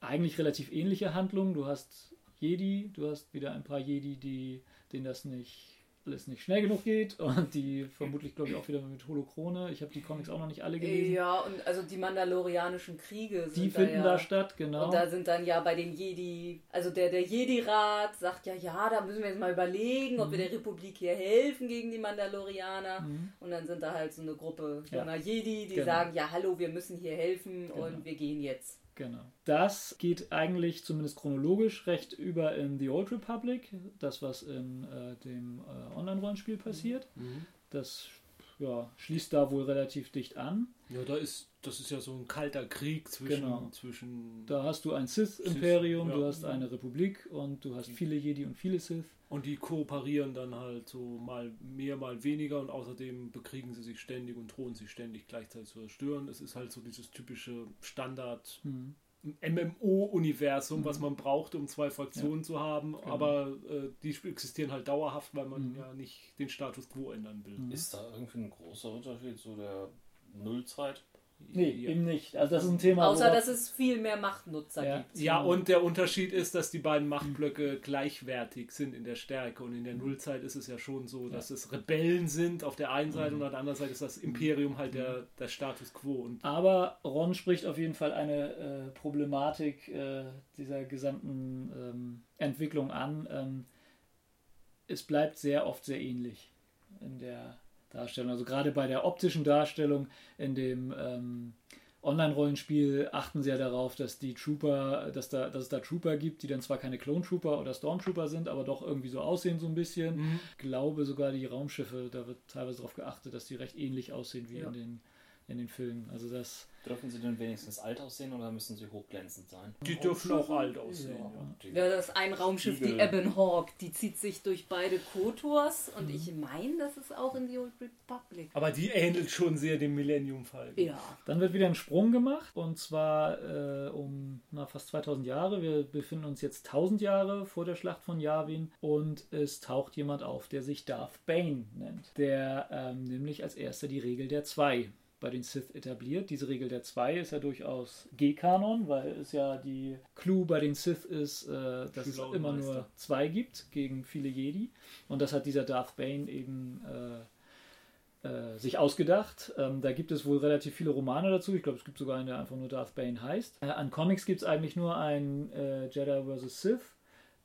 eigentlich relativ ähnliche Handlung. Du hast Jedi, du hast wieder ein paar Jedi, die, denen das nicht alles nicht schnell genug geht und die vermutlich, glaube ich, auch wieder mit Holochrone. Ich habe die Comics auch noch nicht alle gelesen. Ja, und also die Mandalorianischen Kriege die finden da, ja, da statt, genau. Und da sind dann ja bei den Jedi, also der, der Jedi-Rat sagt ja, ja, da müssen wir jetzt mal überlegen, ob wir Mhm. der Republik hier helfen gegen die Mandalorianer. Und dann sind da halt so eine Gruppe Ja. junger Jedi, die Genau. sagen, ja, hallo, wir müssen hier helfen Genau. und wir gehen jetzt. Genau. Das geht eigentlich zumindest chronologisch recht über in The Old Republic, das was in äh, dem äh, Online-Rollenspiel passiert. Mhm. Das ja, schließt da wohl relativ dicht an. Ja, da ist, das ist ja so ein kalter Krieg zwischen, Genau. zwischen Da hast du ein Sith-Imperium, Sith, du ja. hast eine Republik und du hast viele Jedi und viele Sith. Und die kooperieren dann halt so mal mehr, mal weniger und außerdem bekriegen sie sich ständig und drohen sich ständig gleichzeitig zu zerstören. Es ist halt so dieses typische Standard Hm. MMO-Universum, was man braucht, um zwei Fraktionen zu haben, Genau. aber äh, die existieren halt dauerhaft, weil man Mhm. ja nicht den Status quo ändern will. Mhm. Ist da irgendwie ein großer Unterschied zu der Nullzeit? Nee, Ja. eben nicht. Also das ist ein Thema. Außer, dass es viel mehr Machtnutzer Ja. gibt. Ja, und der Unterschied ist, dass die beiden Machtblöcke gleichwertig sind in der Stärke. Und in der Nullzeit ist es ja schon so, dass es Rebellen sind auf der einen Seite und auf der anderen Seite ist das Imperium halt der, der Status quo. Und Aber Ron spricht auf jeden Fall eine äh, Problematik äh, dieser gesamten ähm, Entwicklung an. Ähm, es bleibt sehr oft sehr ähnlich in der Darstellung. Also gerade bei der optischen Darstellung in dem ähm, Online-Rollenspiel achten sie ja darauf, dass die Trooper, dass, da, dass es da Trooper gibt, die dann zwar keine Clone Trooper oder Stormtrooper sind, aber doch irgendwie so aussehen so ein bisschen. Ich glaube sogar die Raumschiffe, da wird teilweise darauf geachtet, dass die recht ähnlich aussehen wie Ja. in, den, in den Filmen. Also das Dürfen sie denn wenigstens alt aussehen oder müssen sie hochglänzend sein? die dürfen auch alt aussehen. Ja. Ja. Ja, das ist ein Raumschiff, die. Ebon Hawk, die zieht sich durch beide Kotors und ich meine, das ist auch in The Old Republic. Aber die ähnelt schon sehr dem Millennium-Fall. Ja. Dann wird wieder ein Sprung gemacht und zwar äh, um na, fast 2000 Jahre. Wir befinden uns jetzt 1000 Jahre vor der Schlacht von Yavin und es taucht jemand auf, der sich Darth Bane nennt, der ähm, nämlich als erster die Regel der Zwei bei den Sith etabliert. Diese Regel der Zwei ist ja durchaus G-Kanon, weil es ja die Clue bei den Sith ist, äh, dass es immer nur zwei gibt gegen viele Jedi und das hat dieser Darth Bane eben äh, äh, sich ausgedacht. Ähm, da gibt es wohl relativ viele Romane dazu. Ich glaube, es gibt sogar einen, der einfach nur Darth Bane heißt. Äh, an Comics gibt es eigentlich nur ein äh, Jedi vs. Sith,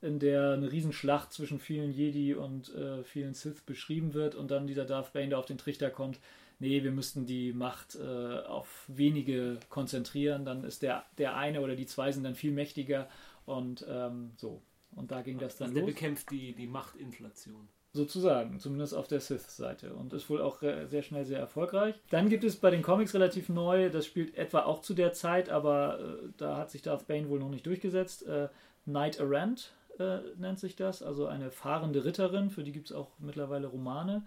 in der eine Riesenschlacht zwischen vielen Jedi und äh, vielen Sith beschrieben wird und dann dieser Darth Bane, der auf den Trichter kommt, nee, wir müssten die Macht äh, auf wenige konzentrieren, dann ist der, der eine oder die zwei sind dann viel mächtiger und ähm, so. Und da ging das dann Also der los. bekämpft die, die Machtinflation. Sozusagen, zumindest auf der Sith-Seite. Und ist wohl auch sehr schnell sehr erfolgreich. Dann gibt es bei den Comics relativ neu, das spielt etwa auch zu der Zeit, aber äh, da hat sich Darth Bane wohl noch nicht durchgesetzt. Äh, Knight Errant äh, nennt sich das, also eine fahrende Ritterin, für die gibt es auch mittlerweile Romane.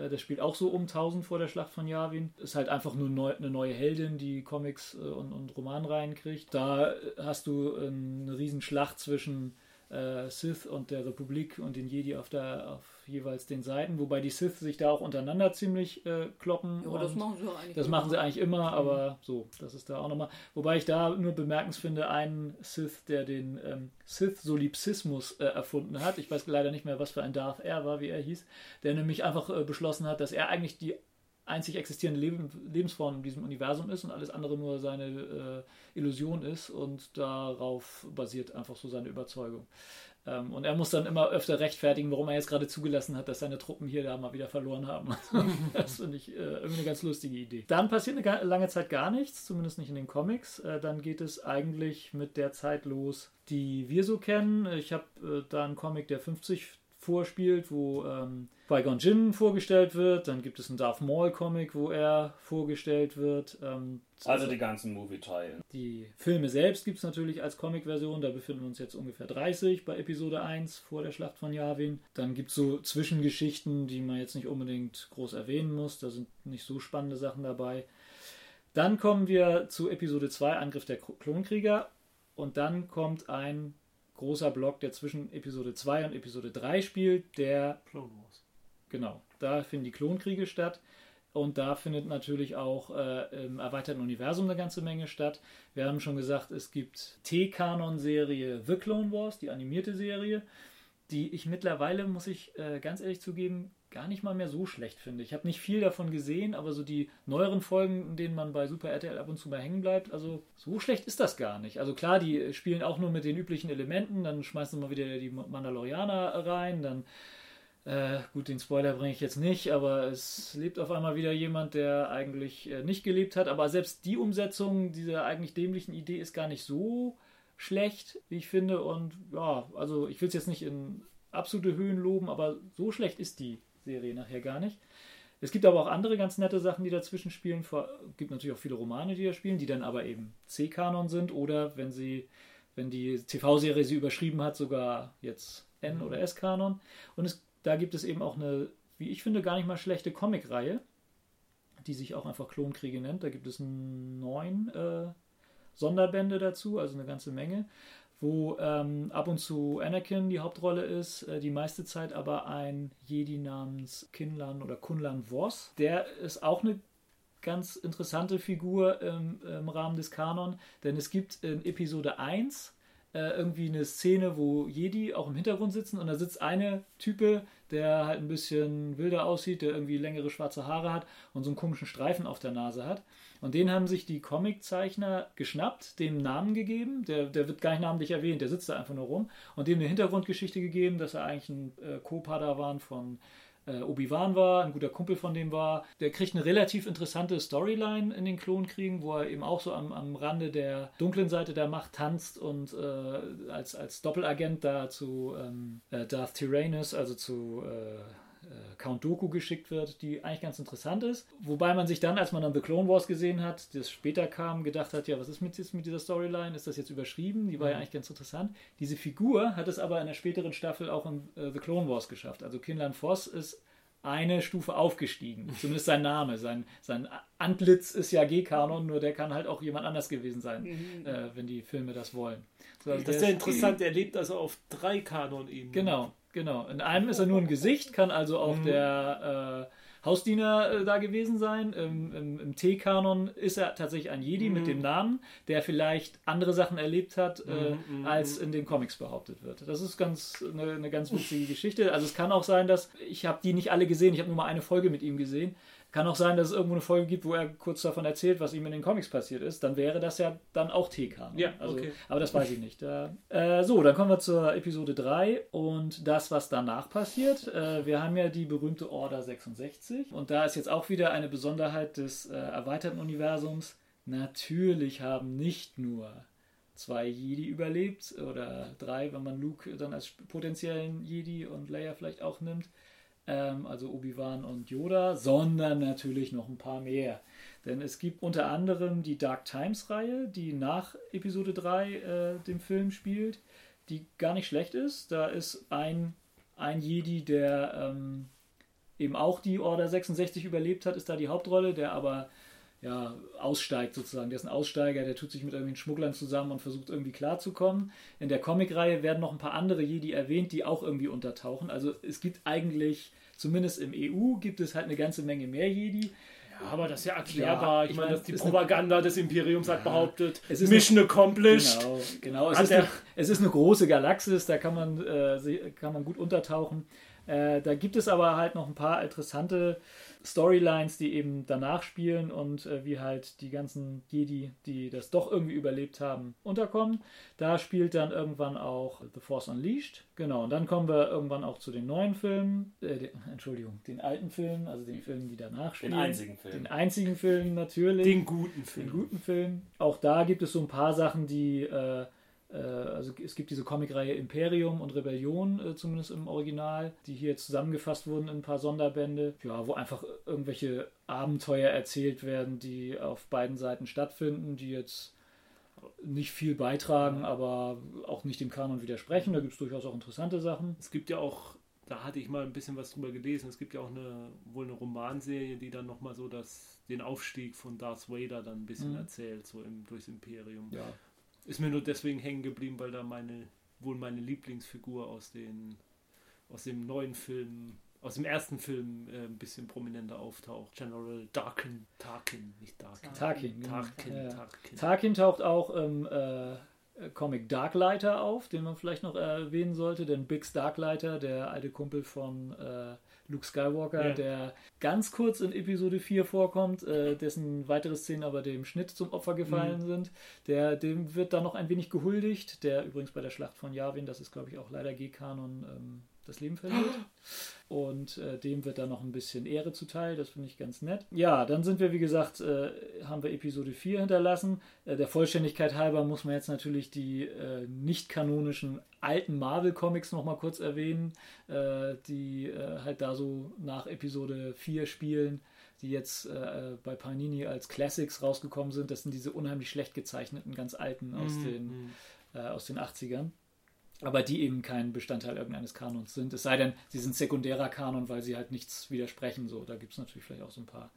Äh, Das spielt auch so um 1000 vor der Schlacht von Yavin. Ist halt einfach nur neu, eine neue Heldin, die Comics äh, und, und Romanreihen kriegt. Da hast du äh, eine Riesenschlacht zwischen äh, Sith und der Republik und den Jedi auf, der, auf jeweils den Seiten, wobei die Sith sich da auch untereinander ziemlich äh, kloppen. Ja, das machen sie ja eigentlich. das immer. machen sie eigentlich immer, aber so, das ist da auch nochmal. Wobei ich da nur bemerkenswert finde, einen Sith, der den ähm, Sith-Solipsismus äh, erfunden hat. Ich weiß leider nicht mehr, was für ein Darth er war, wie er hieß, der nämlich einfach äh, beschlossen hat, dass er eigentlich die einzig existierende Leben, Lebensform in diesem Universum ist und alles andere nur seine äh, Illusion ist und darauf basiert einfach so seine Überzeugung. Ähm, und er muss dann immer öfter rechtfertigen, warum er jetzt gerade zugelassen hat, dass seine Truppen hier da mal wieder verloren haben. *laughs* das finde ich äh, irgendwie eine ganz lustige Idee. Dann passiert eine lange Zeit gar nichts, zumindest nicht in den Comics. Äh, dann geht es eigentlich mit der Zeit los, die wir so kennen. Ich habe äh, da einen Comic, der 50 vorspielt, wo ähm, Qui-Gon Jinn vorgestellt wird. Dann gibt es einen Darth Maul Comic, wo er vorgestellt wird. Ähm, Also die ganzen Movie-Teile. die Filme selbst gibt es natürlich als Comic-Version. Da befinden wir uns jetzt ungefähr 30 bei Episode 1 vor der Schlacht von Yavin. Dann gibt es so Zwischengeschichten, die man jetzt nicht unbedingt groß erwähnen muss. Da sind nicht so spannende Sachen dabei. Dann kommen wir zu Episode 2, Angriff der Klonkrieger. Und dann kommt ein großer Block, der zwischen Episode 2 und Episode 3 spielt, der Clone Wars. Genau, da finden die Klonkriege statt. Und da findet natürlich auch äh, im erweiterten Universum eine ganze Menge statt. Wir haben schon gesagt, es gibt T-Kanon-Serie The Clone Wars, die animierte Serie, die ich mittlerweile, muss ich äh, ganz ehrlich zugeben, gar nicht mal mehr so schlecht finde. Ich habe nicht viel davon gesehen, aber so die neueren Folgen, in denen man bei Super RTL ab und zu mal hängen bleibt, also so schlecht ist das gar nicht. Also klar, die spielen auch nur mit den üblichen Elementen, dann schmeißen sie mal wieder die Mandalorianer rein, dann äh, gut, den Spoiler bringe ich jetzt nicht, aber es lebt auf einmal wieder jemand, der eigentlich äh, nicht gelebt hat. Aber selbst die Umsetzung dieser eigentlich dämlichen Idee ist gar nicht so schlecht, wie ich finde. Und ja, also ich will es jetzt nicht in absolute Höhen loben, aber so schlecht ist die Serie nachher gar nicht. Es gibt aber auch andere ganz nette Sachen, die dazwischen spielen. Es gibt natürlich auch viele Romane, die da spielen, die dann aber eben C-Kanon sind oder wenn sie, wenn die TV-Serie sie überschrieben hat, sogar jetzt N- oder S-Kanon. Und es da gibt es eben auch eine, wie ich finde, gar nicht mal schlechte Comicreihe, die sich auch einfach Klonkriege nennt. Da gibt es neun äh, Sonderbände dazu, also eine ganze Menge, wo ähm, ab und zu Anakin die Hauptrolle ist, äh, die meiste Zeit aber ein Jedi namens Kinlan oder Kunlan Vos. Der ist auch eine ganz interessante Figur im, im Rahmen des Kanon, denn es gibt in Episode 1 äh, irgendwie eine Szene, wo Jedi auch im Hintergrund sitzen und da sitzt eine Type, der halt ein bisschen wilder aussieht, der irgendwie längere schwarze Haare hat und so einen komischen Streifen auf der Nase hat. Und den haben sich die Comiczeichner geschnappt, dem Namen gegeben, der, der wird gar nicht namentlich erwähnt, der sitzt da einfach nur rum und dem eine Hintergrundgeschichte gegeben, dass er eigentlich ein äh, Co-Padawan von äh, Obi-Wan war, ein guter Kumpel von dem war. Der kriegt eine relativ interessante Storyline in den Klonkriegen, wo er eben auch so am, am Rande der dunklen Seite der Macht tanzt und äh, als, als Doppelagent da zu ähm, äh, Darth Tyrannus, also zu äh, Count Doku geschickt wird, die eigentlich ganz interessant ist. Wobei man sich dann, als man dann The Clone Wars gesehen hat, das später kam, gedacht hat, ja, was ist mit, mit dieser Storyline? Ist das jetzt überschrieben? Die war mhm. ja eigentlich ganz interessant. Diese Figur hat es aber in der späteren Staffel auch in äh, The Clone Wars geschafft. Also Kinlan Voss ist eine Stufe aufgestiegen. *laughs* Zumindest sein Name. Sein, sein Antlitz ist ja G-Kanon, nur der kann halt auch jemand anders gewesen sein, mhm. äh, wenn die Filme das wollen. So, also das ist ja interessant, er lebt also auf drei Kanon-Ebenen. Genau. Genau. In einem ist er nur ein Gesicht, kann also auch mhm. der äh, Hausdiener äh, da gewesen sein. Im, im, im T-Kanon ist er tatsächlich ein Jedi mhm. mit dem Namen, der vielleicht andere Sachen erlebt hat, äh, mhm. mhm als mhm. in den Comics behauptet wird. Das ist ganz eine, eine ganz witzige Geschichte. Also es kann auch sein, dass ich habe die nicht alle gesehen. Ich habe nur mal eine Folge mit ihm gesehen. Kann auch sein, dass es irgendwo eine Folge gibt, wo er kurz davon erzählt, was ihm in den Comics passiert ist. Dann wäre das ja dann auch TK. Ja, also, okay. Aber das weiß ich nicht. Äh, so, dann kommen wir zur Episode 3 und das, was danach passiert. Äh, wir haben ja die berühmte Order 66 und da ist jetzt auch wieder eine Besonderheit des äh, erweiterten Universums. Natürlich haben nicht nur zwei Jedi überlebt oder drei, wenn man Luke dann als potenziellen Jedi und Leia vielleicht auch nimmt, ähm, also Obi-Wan und Yoda, sondern natürlich noch ein paar mehr. Denn es gibt unter anderem die Dark Times-Reihe, die nach Episode 3 äh, dem Film spielt, die gar nicht schlecht ist. Da ist ein, ein Jedi, der ähm, eben auch die Order 66 überlebt hat, ist da die Hauptrolle, der aber ja, aussteigt sozusagen. Der ist ein Aussteiger, der tut sich mit irgendwelchen Schmugglern zusammen und versucht irgendwie klarzukommen. In der Comicreihe werden noch ein paar andere Jedi erwähnt, die auch irgendwie untertauchen. Also es gibt eigentlich zumindest im EU gibt es halt eine ganze Menge mehr Jedi. Ja, aber das ist ja erklärbar. Ja, ich, meine, die Propaganda eine, des Imperiums hat behauptet, es ist Mission eine, accomplished. Genau, genau. Es, ist eine, es ist eine große Galaxis, da kann man, äh, kann man gut untertauchen. Äh, da gibt es aber halt noch ein paar interessante Storylines, die eben danach spielen und äh, wie halt die ganzen Jedi, die das doch irgendwie überlebt haben, unterkommen. Da spielt dann irgendwann auch The Force Unleashed. Genau, und dann kommen wir irgendwann auch zu den neuen Filmen, äh, den, *laughs* Entschuldigung, den alten Filmen, also den Filmen, die danach spielen. Den einzigen Film. Den einzigen Film natürlich. Den guten Film. Den guten Film. Auch da gibt es so ein paar Sachen, die äh, also es gibt diese Comicreihe Imperium und Rebellion, äh, zumindest im Original, die hier zusammengefasst wurden in ein paar Sonderbände, ja, wo einfach irgendwelche Abenteuer erzählt werden, die auf beiden Seiten stattfinden, die jetzt nicht viel beitragen, aber auch nicht dem Kanon widersprechen. Da gibt es durchaus auch interessante Sachen. Es gibt ja auch, da hatte ich mal ein bisschen was drüber gelesen, es gibt ja auch eine, wohl eine Romanserie, die dann nochmal so das, den Aufstieg von Darth Vader dann ein bisschen mhm. erzählt, so im, durchs Imperium. Ja. Ist mir nur deswegen hängen geblieben, weil da meine, wohl meine Lieblingsfigur aus den, aus dem neuen Film, aus dem ersten Film äh, ein bisschen prominenter auftaucht. General Darkin, Tarkin, nicht Darkin. Tarkin, Tarkin, ja. Tarkin. Tarkin taucht auch im äh, Comic Darklighter auf, den man vielleicht noch erwähnen sollte, denn Biggs Darklighter, der alte Kumpel von äh, Luke Skywalker, Ja. der ganz kurz in Episode 4 vorkommt, äh, dessen weitere Szenen aber dem Schnitt zum Opfer gefallen sind. Der, dem wird da noch ein wenig gehuldigt, der übrigens bei der Schlacht von Yavin, das ist glaube ich auch leider G-Kanon, ähm, das Leben verliert. *gasps* Und äh, dem wird da noch ein bisschen Ehre zuteil, das finde ich ganz nett. Ja, dann sind wir, wie gesagt, äh, haben wir Episode 4 hinterlassen. Äh, der Vollständigkeit halber muss man jetzt natürlich die äh, nicht kanonischen alten Marvel-Comics nochmal kurz erwähnen, äh, die äh, halt da so nach Episode 4 spielen, die jetzt äh, bei Panini als Classics rausgekommen sind. Das sind diese unheimlich schlecht gezeichneten, ganz alten aus, Mhm, den, mhm. äh, aus den 80ern. Aber die eben kein Bestandteil irgendeines Kanons sind. Es sei denn, sie sind sekundärer Kanon, weil sie halt nichts widersprechen. So, da gibt es natürlich vielleicht auch so ein paar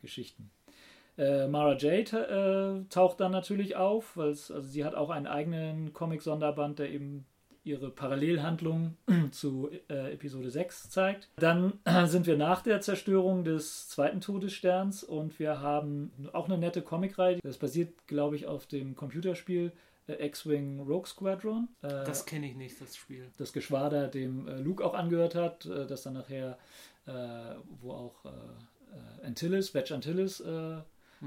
Geschichten. Äh, Mara Jade äh, taucht dann natürlich auf, weil also sie hat auch einen eigenen Comic-Sonderband, der eben ihre Parallelhandlung *clears throat* zu äh, Episode 6 zeigt. Dann *clears throat* sind wir nach der Zerstörung des zweiten Todessterns und wir haben auch eine nette Comicreihe. Das basiert, glaube ich, auf dem Computerspiel X-Wing Rogue Squadron. Äh, Das kenne ich nicht, das Spiel. das Geschwader, dem äh, Luke auch angehört hat, äh, das dann nachher, äh, wo auch äh, äh, Antilles, Wedge Antilles äh,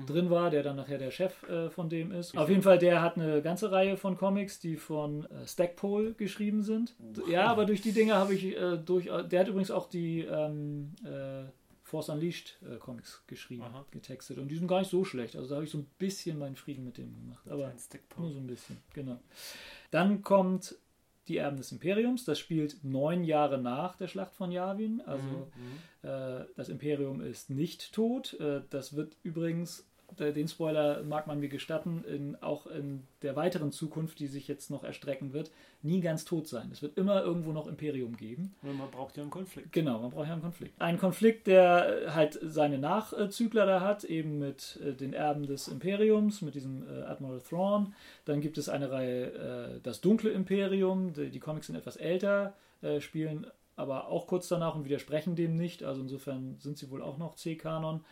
drin war, der dann nachher der Chef äh, von dem ist. Auf jeden Fall, der hat eine ganze Reihe von Comics, die von äh, Stackpole geschrieben sind. Ja, aber durch die Dinge habe ich äh, durch. Der hat übrigens auch die ähm, äh, Force Unleashed äh, Comics geschrieben, Aha. getextet. Und die sind gar nicht so schlecht. Also da habe ich so ein bisschen meinen Frieden mit dem gemacht. Aber nur so ein bisschen, genau. Dann kommt die Erben des Imperiums. Das spielt neun Jahre nach der Schlacht von Yavin. Also Mhm, äh, das Imperium ist nicht tot. Äh, das wird übrigens, den Spoiler mag man mir gestatten, in, auch in der weiteren Zukunft, die sich jetzt noch erstrecken wird, nie ganz tot sein. Es wird immer irgendwo noch Imperium geben. mhm. Man braucht ja einen Konflikt. Genau, man braucht ja einen Konflikt. Ein Konflikt, der äh, halt seine Nachzügler da hat, eben mit äh, den Erben des Imperiums, mit diesem äh, Admiral Thrawn. Dann gibt es eine Reihe, äh, das dunkle Imperium. Die, Comics sind etwas älter, äh, spielen aber auch kurz danach und widersprechen dem nicht. Also insofern sind sie wohl auch noch C-Kanon,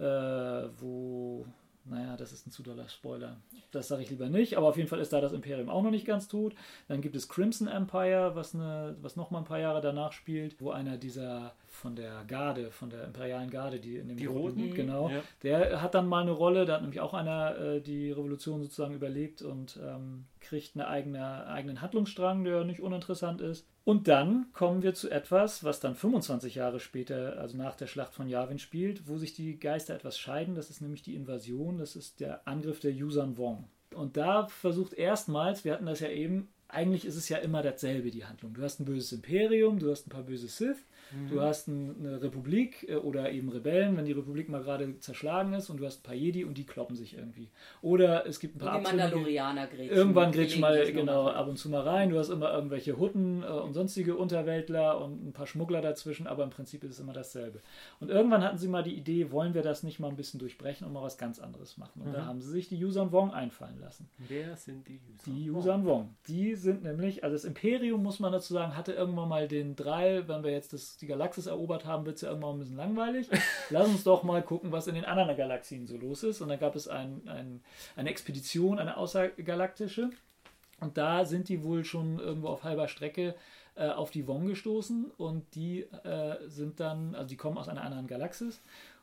äh, wo, naja, das ist ein zu doller Spoiler. Das sage ich lieber nicht, aber auf jeden Fall ist da das Imperium auch noch nicht ganz tot. Dann gibt es Crimson Empire, was, eine, was noch mal ein paar Jahre danach spielt, wo einer dieser von der Garde, von der imperialen Garde, die in dem Die Roten? genau, Ja. der hat dann mal eine Rolle, da hat nämlich auch einer äh, die Revolution sozusagen überlebt und ähm, kriegt eine eigene, eigenen Handlungsstrang, der nicht uninteressant ist. Und dann kommen wir zu etwas, was dann 25 Jahre später, also nach der Schlacht von Yavin spielt, wo sich die Geister etwas scheiden. Das ist nämlich die Invasion, das ist der Angriff der Yuuzhan Vong. Und da versucht erstmals, wir hatten das ja eben, eigentlich ist es ja immer dasselbe, die Handlung. Du hast ein böses Imperium, du hast ein paar böse Sith, du hast ein, eine Republik äh, oder eben Rebellen, wenn die Republik mal gerade zerschlagen ist und du hast ein paar Jedi und die kloppen sich irgendwie. Oder es gibt ein paar Und die Mandalorianer grätschen. Irgendwann grätsch mal genau mal. ab und zu mal rein. Du hast immer irgendwelche Hutten äh, und sonstige Unterweltler und ein paar Schmuggler dazwischen, aber im Prinzip ist es immer dasselbe. Und irgendwann hatten sie mal die Idee, wollen wir das nicht mal ein bisschen durchbrechen und mal was ganz anderes machen. Und da haben sie sich die Yuuzhan Vong einfallen lassen. Wer sind die User? Die Yuuzhan Vong. Die sind nämlich, also das Imperium, muss man dazu sagen, hatte irgendwann mal den Drall, wenn wir jetzt das, die Galaxis erobert haben, wird es ja irgendwann ein bisschen langweilig. Lass uns doch mal gucken, was in den anderen Galaxien so los ist. Und dann gab es ein, ein, eine Expedition, eine außergalaktische. Und da sind die wohl schon irgendwo auf halber Strecke äh, auf die Wong gestoßen und die äh, sind dann, also die kommen aus einer anderen Galaxis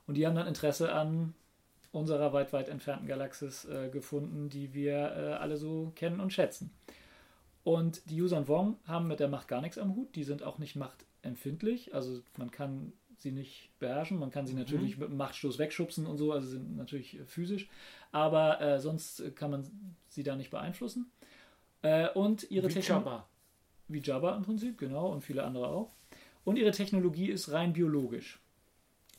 und die haben dann Interesse an unserer weit, weit entfernten Galaxis äh, gefunden, die wir äh, alle so kennen und schätzen. Und die Yuuzhan Vong haben mit der Macht gar nichts am Hut, die sind auch nicht machtempfindlich, also man kann sie nicht beherrschen, man kann sie natürlich mit einem Machtstoß wegschubsen und so, also sind natürlich äh, physisch, aber äh, sonst kann man sie da nicht beeinflussen. Äh, und ihre Wie Techno- Jabba. wie Jabba im Prinzip, genau, und viele andere auch. Und ihre Technologie ist rein biologisch.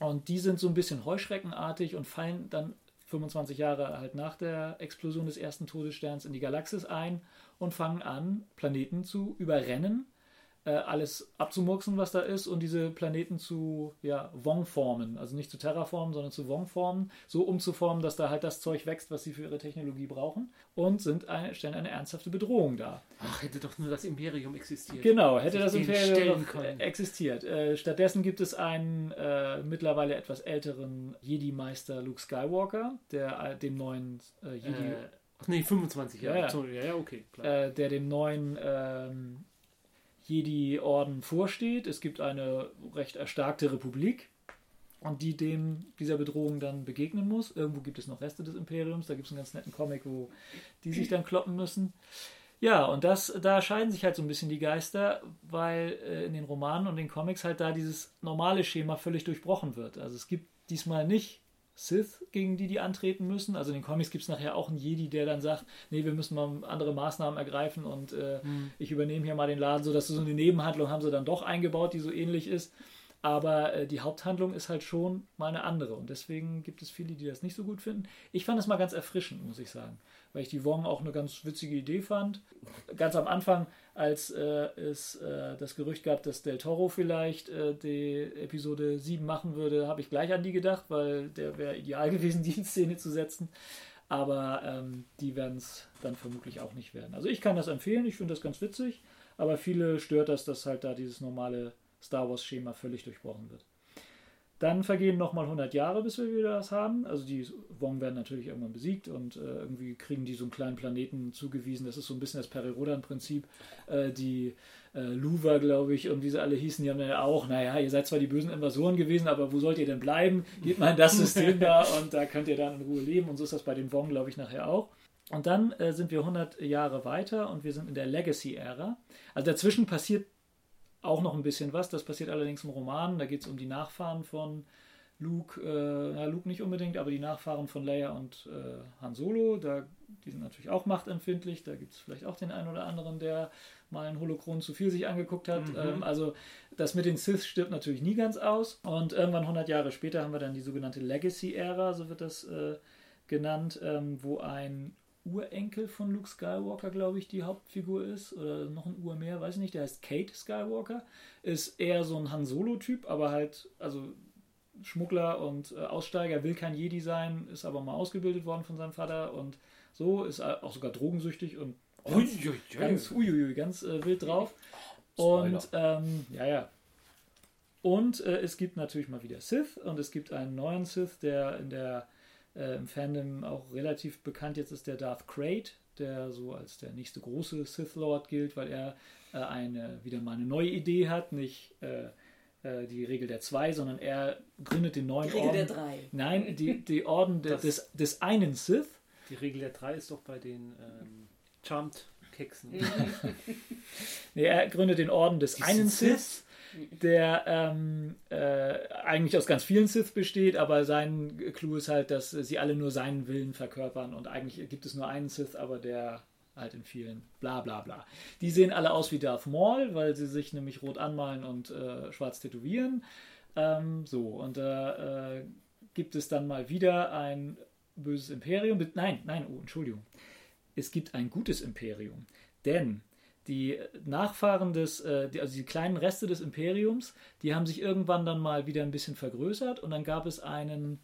Und die sind so ein bisschen heuschreckenartig und fallen dann 25 Jahre halt nach der Explosion des ersten Todessterns in die Galaxis ein und fangen an, Planeten zu überrennen, äh, alles abzumurksen, was da ist, und diese Planeten zu ja, Wong-formen. Also nicht zu Terraformen, sondern zu Wong-formen, so umzuformen, dass da halt das Zeug wächst, was sie für ihre Technologie brauchen, und sind eine, stellen eine ernsthafte Bedrohung dar. Ach, hätte doch nur das Imperium existiert. Genau, hätte das Imperium äh, existiert. Äh, stattdessen gibt es einen äh, mittlerweile etwas älteren Jedi-Meister Luke Skywalker, der äh, dem neuen äh, Jedi, ach nee, 25 Jahre. Ja, ja, ja, okay, klar. äh, der dem neuen ähm, Jedi-Orden vorsteht. Es gibt eine recht erstarkte Republik und die dem dieser Bedrohung dann begegnen muss. Irgendwo gibt es noch Reste des Imperiums, da gibt es einen ganz netten Comic, wo die sich dann kloppen müssen. Ja, und das, da scheiden sich halt so ein bisschen die Geister, weil äh, in den Romanen und den Comics halt da dieses normale Schema völlig durchbrochen wird. Also es gibt diesmal nicht Sith, gegen die die antreten müssen. Also in den Comics gibt es nachher auch einen Jedi, der dann sagt, nee, wir müssen mal andere Maßnahmen ergreifen und äh, mhm. ich übernehme hier mal den Laden, sodass so eine Nebenhandlung haben sie dann doch eingebaut, die so ähnlich ist. Aber äh, die Haupthandlung ist halt schon mal eine andere. Und deswegen gibt es viele, die das nicht so gut finden. Ich fand es mal ganz erfrischend, muss ich sagen. Weil ich die Wong auch eine ganz witzige Idee fand. Ganz am Anfang, als äh, es äh, das Gerücht gab, dass Del Toro vielleicht äh, die Episode 7 machen würde, habe ich gleich an die gedacht, weil der wäre ideal *laughs* gewesen, die in Szene zu setzen. Aber ähm, die werden es dann vermutlich auch nicht werden. Also ich kann das empfehlen, ich finde das ganz witzig. Aber viele stört das, dass halt da dieses normale Star Wars-Schema völlig durchbrochen wird. Dann vergehen nochmal 100 Jahre, bis wir wieder das haben. Also die Wong werden natürlich irgendwann besiegt und äh, irgendwie kriegen die so einen kleinen Planeten zugewiesen. Das ist so ein bisschen das Peri-Rodan-Prinzip. Äh, die äh, Luva, glaube ich, und wie sie alle hießen, die haben dann auch, naja, ihr seid zwar die bösen Invasoren gewesen, aber wo sollt ihr denn bleiben? Geht mal in das System *laughs* da und da könnt ihr dann in Ruhe leben. Und so ist das bei den Wong, glaube ich, nachher auch. Und dann äh, sind wir 100 Jahre weiter und wir sind in der Legacy-Ära. Also dazwischen passiert auch noch ein bisschen was. Das passiert allerdings im Roman. Da geht es um die Nachfahren von Luke, äh, na, Luke nicht unbedingt, aber die Nachfahren von Leia und äh, Han Solo. Da, die sind natürlich auch machtempfindlich. Da gibt es vielleicht auch den einen oder anderen, der mal ein Holokron zu viel sich angeguckt hat. Mhm. Ähm, also das mit den Sith stirbt natürlich nie ganz aus. Und irgendwann 100 Jahre später haben wir dann die sogenannte Legacy-Ära, so wird das äh, genannt, ähm, wo ein Urenkel von Luke Skywalker, glaube ich, die Hauptfigur ist. Oder noch ein Ur mehr, weiß ich nicht. Der heißt Kate Skywalker. Ist eher so ein Han Solo-Typ, aber halt, also Schmuggler und äh, Aussteiger, will kein Jedi sein, ist aber mal ausgebildet worden von seinem Vater und so, ist auch sogar drogensüchtig und ganz, uiuiui. ganz, uiuiui, ganz äh, wild drauf. Und ähm, ja, ja. Und äh, es gibt natürlich mal wieder Sith und es gibt einen neuen Sith, der in der äh, im Fandom auch relativ bekannt jetzt ist der Darth Crate, der so als der nächste große Sith Lord gilt, weil er äh, eine, wieder mal eine neue Idee hat, nicht äh, äh die Regel der zwei, sondern er gründet den neuen die Regel Orden. der drei. Nein, die, die Orden der, des, des einen Sith. Die Regel der drei ist doch bei den ähm, Charmed Keksen. *laughs* nee, er gründet den Orden des die einen Sith. Der ähm, äh, eigentlich aus ganz vielen Sith besteht, aber sein Clou ist halt, dass sie alle nur seinen Willen verkörpern und eigentlich gibt es nur einen Sith, aber der halt in vielen bla bla bla. Die sehen alle aus wie Darth Maul, weil sie sich nämlich rot anmalen und äh, schwarz tätowieren. Ähm, so, und da äh, gibt es dann mal wieder ein böses Imperium. Nein, nein, oh, Entschuldigung. Es gibt ein gutes Imperium. Denn die Nachfahren des, äh, die, also die kleinen Reste des Imperiums, die haben sich irgendwann dann mal wieder ein bisschen vergrößert und dann gab es einen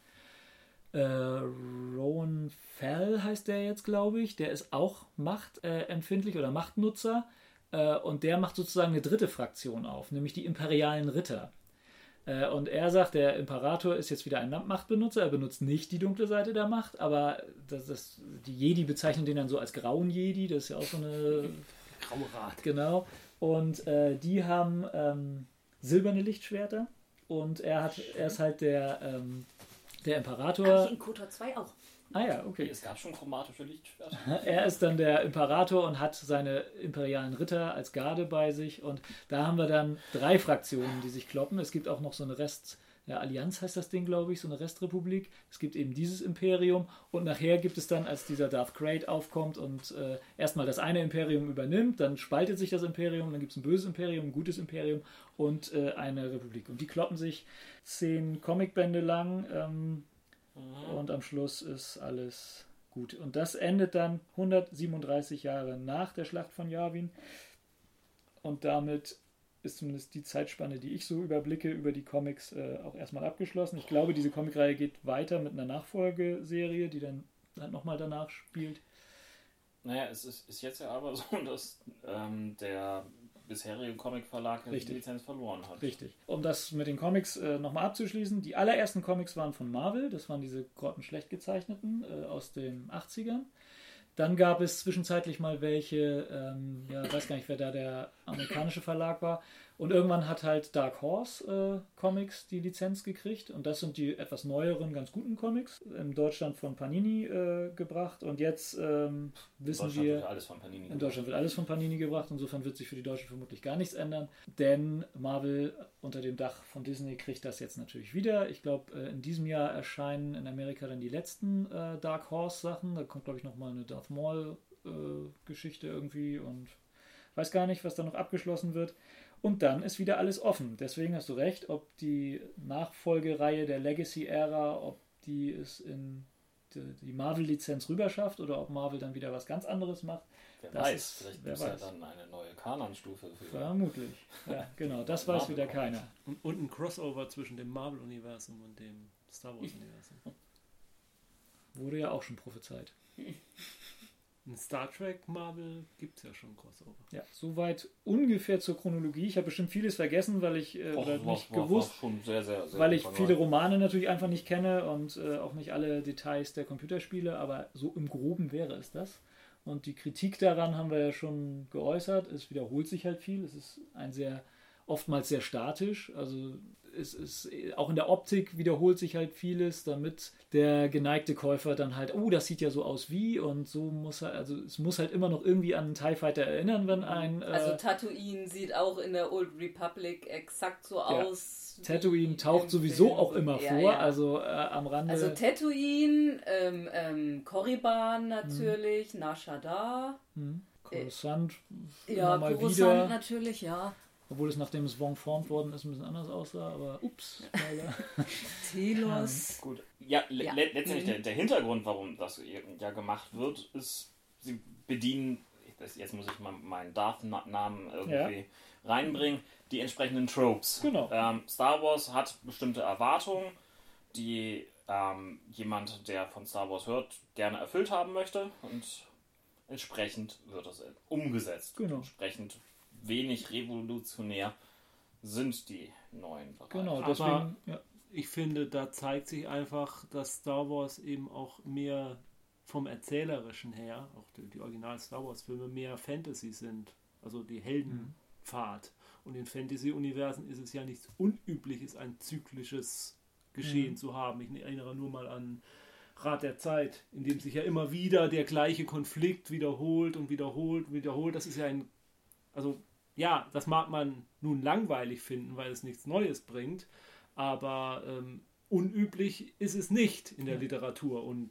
äh, Rowan Fell heißt der jetzt, glaube ich, der ist auch machtempfindlich äh, oder Machtnutzer äh, und der macht sozusagen eine dritte Fraktion auf, nämlich die imperialen Ritter. Äh, und er sagt, der Imperator ist jetzt wieder ein Machtbenutzer, er benutzt nicht die dunkle Seite der Macht, aber das, das, die Jedi bezeichnen den dann so als grauen Jedi, das ist ja auch so eine Graue Rat. Genau. Und äh, die haben ähm, silberne Lichtschwerter. Und er hat, er ist halt der, ähm, der Imperator. Ach, in Kotor 2 auch. Ah ja, okay. Es gab schon chromatische Lichtschwerter. *laughs* er ist dann der Imperator und hat seine imperialen Ritter als Garde bei sich. Und da haben wir dann drei Fraktionen, die sich kloppen. Es gibt auch noch so eine Rest, ja, Allianz heißt das Ding, glaube ich, so eine Restrepublik. Es gibt eben dieses Imperium und nachher gibt es dann, als dieser Darth Krayt aufkommt und äh, erstmal das eine Imperium übernimmt, dann spaltet sich das Imperium, dann gibt es ein böses Imperium, ein gutes Imperium und äh, eine Republik. Und die kloppen sich zehn Comicbände lang ähm, mhm. und am Schluss ist alles gut. Und das endet dann 137 Jahre nach der Schlacht von Yavin. Und damit ist zumindest die Zeitspanne, die ich so überblicke über die Comics, äh, auch erstmal abgeschlossen. Ich glaube, diese Comicreihe geht weiter mit einer Nachfolgeserie, die dann halt nochmal danach spielt. Naja, es ist, ist, jetzt ja aber so, *laughs* dass ähm, der bisherige Comicverlag die Lizenz verloren hat. Richtig. Um das mit den Comics äh, nochmal abzuschließen, die allerersten Comics waren von Marvel, das waren diese grottenschlecht gezeichneten äh, aus den 80ern. Dann gab es zwischenzeitlich mal welche, ähm, ja, weiß gar nicht, wer da der amerikanische Verlag war. Und irgendwann hat halt Dark Horse äh, Comics die Lizenz gekriegt. Und das sind die etwas neueren, ganz guten Comics. In Deutschland von Panini äh, gebracht. Und jetzt ähm, wissen Deutschland wir. wird alles von Panini In Deutschland wird alles von Panini gebracht, insofern wird sich für die Deutschen vermutlich gar nichts ändern, denn Marvel unter dem Dach von Disney kriegt das jetzt natürlich wieder. Ich glaube, äh, in diesem Jahr erscheinen in Amerika dann die letzten äh, Dark Horse Sachen. Da kommt, glaube ich, nochmal eine Darth Maul äh, Geschichte irgendwie und weiß gar nicht, was da noch abgeschlossen wird. Und dann ist wieder alles offen. Deswegen hast du recht, ob die Nachfolgereihe der Legacy-Ära, ob die es in die, Marvel-Lizenz rüberschafft oder ob Marvel dann wieder was ganz anderes macht. Wer Das weiß, ist- vielleicht wer gibt es ja weiß. dann eine neue Kanon-Stufe für. Vermutlich. Ja, genau. Das *laughs* weiß wieder keiner. Und, und ein Crossover zwischen dem Marvel-Universum und dem Star Wars-Universum. Wurde ja auch schon prophezeit. *laughs* In Star Trek Marvel gibt es ja schon Crossover. Ja, soweit ungefähr zur Chronologie. Ich habe bestimmt vieles vergessen, weil ich äh, Och, nicht war- war gewusst, schon sehr, sehr, sehr weil ich viele Romane natürlich einfach nicht kenne und äh, auch nicht alle Details der Computerspiele, aber so im Groben wäre es das. Und die Kritik daran haben wir ja schon geäußert. Es wiederholt sich halt viel. Es ist ein sehr, oftmals sehr statisch. Also es ist auch in der Optik wiederholt sich halt vieles, damit der geneigte Käufer dann halt, oh, das sieht ja so aus wie und so muss er, also es muss halt immer noch irgendwie an einen TIE Fighter erinnern, wenn ein äh, Also Tatooine sieht auch in der Old Republic exakt so aus. wie Tatooine taucht sowieso Film. auch immer Ja, vor, ja. also äh, am Rande. Also Tatooine, ähm, ähm, Korriban natürlich, Nashadar, hm, Coruscant ja, Coruscant wieder, natürlich, ja. Obwohl es nachdem es Wong formt worden ist, ein bisschen anders aussah, aber ups. *laughs* Telos. Gut. Ja, le Ja. le letztendlich Mhm. der, der Hintergrund, warum das ja gemacht wird, ist, sie bedienen, das, jetzt muss ich mal meinen Darth-Namen irgendwie reinbringen, die entsprechenden Tropes. Genau. Ähm, Star Wars hat bestimmte Erwartungen, die ähm, jemand, der von Star Wars hört, gerne erfüllt haben möchte und entsprechend wird es umgesetzt. Genau. Entsprechend wenig revolutionär sind die neuen Bereiche. genau, Aber- deswegen, ja. Ich finde, da zeigt sich einfach, dass Star Wars eben auch mehr vom Erzählerischen her, auch die, die Original Star Wars Filme, mehr Fantasy sind. Also die Heldenpfad. Und in Fantasy-Universen ist es ja nichts Unübliches, ein zyklisches Geschehen Mhm. zu haben. Ich erinnere nur mal an Rat der Zeit, in dem sich ja immer wieder der gleiche Konflikt wiederholt und wiederholt und wiederholt. Das ist ja ein, also ja, das mag man nun langweilig finden, weil es nichts Neues bringt, aber ähm, unüblich ist es nicht in der Ja. Literatur und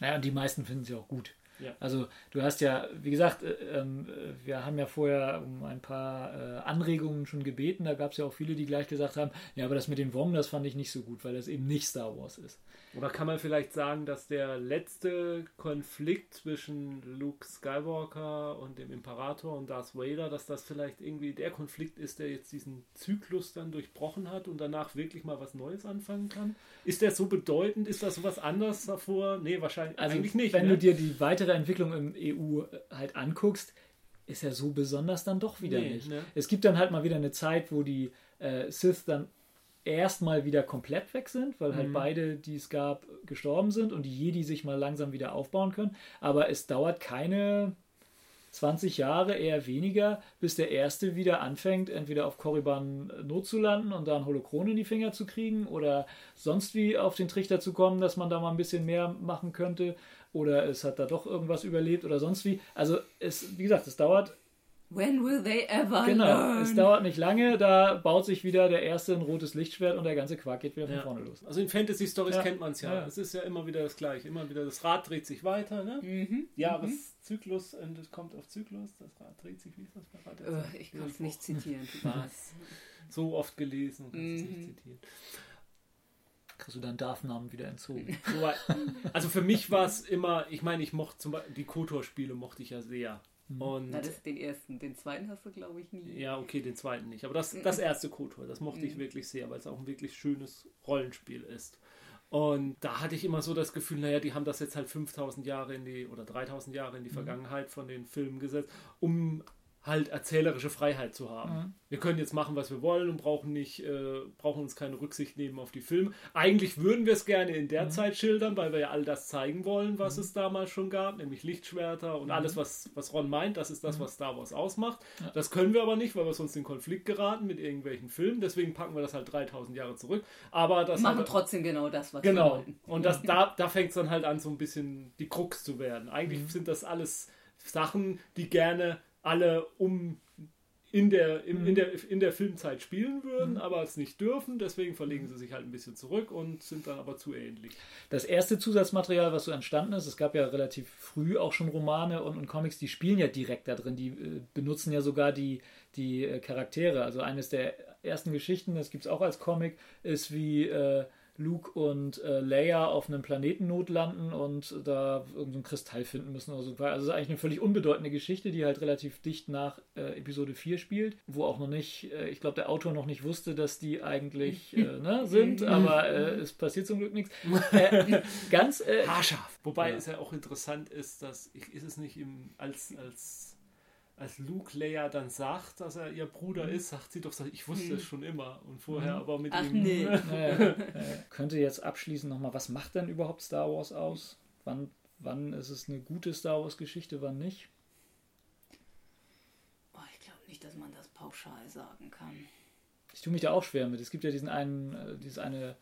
Naja, und die meisten finden sie auch gut. Ja. Also du hast ja, wie gesagt, äh, ähm, äh, wir haben ja vorher um ein paar äh, Anregungen schon gebeten. Da gab es ja auch viele, die gleich gesagt haben, ja, aber das mit den Wong, das fand ich nicht so gut, weil das eben nicht Star Wars ist. Oder kann man vielleicht sagen, dass der letzte Konflikt zwischen Luke Skywalker und dem Imperator und Darth Vader, dass das vielleicht irgendwie der Konflikt ist, der jetzt diesen Zyklus dann durchbrochen hat und danach wirklich mal was Neues anfangen kann? Ist der so bedeutend? Ist das so was anderes davor? Nee, wahrscheinlich Also eigentlich nicht. wenn ne? du dir die weitere Entwicklung im EU halt anguckst, ist er so besonders dann doch wieder Nee, nicht. ne? Es gibt dann halt mal wieder eine Zeit, wo die äh, Sith dann erstmal wieder komplett weg sind, weil halt Mhm. beide, die es gab, gestorben sind und die Jedi sich mal langsam wieder aufbauen können. Aber es dauert keine 20 Jahre, eher weniger, bis der erste wieder anfängt, entweder auf Korriban Not zu landen und da ein Holokron in die Finger zu kriegen oder sonst wie auf den Trichter zu kommen, dass man da mal ein bisschen mehr machen könnte oder es hat da doch irgendwas überlebt oder sonst wie. Also es, wie gesagt, es dauert When will they ever Genau, learn? es dauert nicht lange, da baut sich wieder der erste ein rotes Lichtschwert und der ganze Quark geht wieder von Ja. vorne los. Also in Fantasy-Stories Ja. kennt man es ja. Ja, ja. Es ist ja immer wieder das Gleiche. Immer wieder das Rad dreht sich weiter, ne? Mhm. Jahreszyklus und es kommt auf Zyklus. Das Rad dreht sich, wie ist das bei Rad? Äh, ich kann es nicht zitieren. Was? *laughs* So oft gelesen und kannst es Mhm. nicht zitieren. Kriegst du deinen Darth-Namen wieder entzogen. *laughs* So, also für mich war es immer, ich meine, ich mochte zum Beispiel, die Kotor-Spiele mochte ich ja sehr. Und Na, das den ersten. Den zweiten hast du, glaube ich, nie. ja, okay, den zweiten nicht. Aber das, das erste Kotor, das mochte ich Mhm. wirklich sehr, weil es auch ein wirklich schönes Rollenspiel ist. Und da hatte ich immer so das Gefühl, naja, die haben das jetzt halt 5000 Jahre in die, oder 3000 Jahre in die Vergangenheit von den Filmen gesetzt, um halt erzählerische Freiheit zu haben. Mhm. Wir können jetzt machen, was wir wollen und brauchen nicht, äh, brauchen uns keine Rücksicht nehmen auf die Filme. Eigentlich würden wir es gerne in Mhm. der Zeit schildern, weil wir ja all das zeigen wollen, was es damals schon gab, nämlich Lichtschwerter Mhm. und alles, was, was Ron meint, das ist das, was Star Wars ausmacht. Ja. Das können wir aber nicht, weil wir sonst in Konflikt geraten mit irgendwelchen Filmen. Deswegen packen wir das halt 3000 Jahre zurück. Aber das Machen hat- trotzdem genau das, was wir Genau. wollten. Und das, da, da fängt es dann halt an, so ein bisschen die Krux zu werden. Eigentlich Mhm. sind das alles Sachen, die gerne alle um in der, im, Mhm. in der, in der Filmzeit spielen würden, aber es nicht dürfen. Deswegen verlegen sie sich halt ein bisschen zurück und sind dann aber zu ähnlich. Das erste Zusatzmaterial, was so entstanden ist, es gab ja relativ früh auch schon Romane und, und Comics, die spielen ja direkt da drin. Die äh, benutzen ja sogar die, die äh, Charaktere. Also eines der ersten Geschichten, das gibt es auch als Comic, ist wie äh, Luke und äh, Leia auf einem Planeten notlanden und da irgendeinen Kristall finden müssen oder so. Also es ist eigentlich eine völlig unbedeutende Geschichte, die halt relativ dicht nach äh, Episode 4 spielt, wo auch noch nicht, äh, ich glaube, der Autor noch nicht wusste, dass die eigentlich äh, ne, *laughs* sind, aber äh, es passiert zum Glück nichts. Äh, *laughs* ganz äh, Haarscharf. Wobei Ja. es ja auch interessant ist, dass ich, ist es nicht im, als, als, als Luke Leia dann sagt, dass er ihr Bruder ist, sagt sie doch, ich wusste es schon immer und vorher Mhm. aber mit Ach ihm. nee. *laughs* Naja, äh, könnte jetzt abschließend nochmal, was macht denn überhaupt Star Wars aus? Wann, wann ist es eine gute Star Wars-Geschichte, wann nicht? Oh, ich glaube nicht, dass man das pauschal sagen kann. Ich tue mich da auch schwer mit. Es gibt ja diesen einen, äh, dieses eine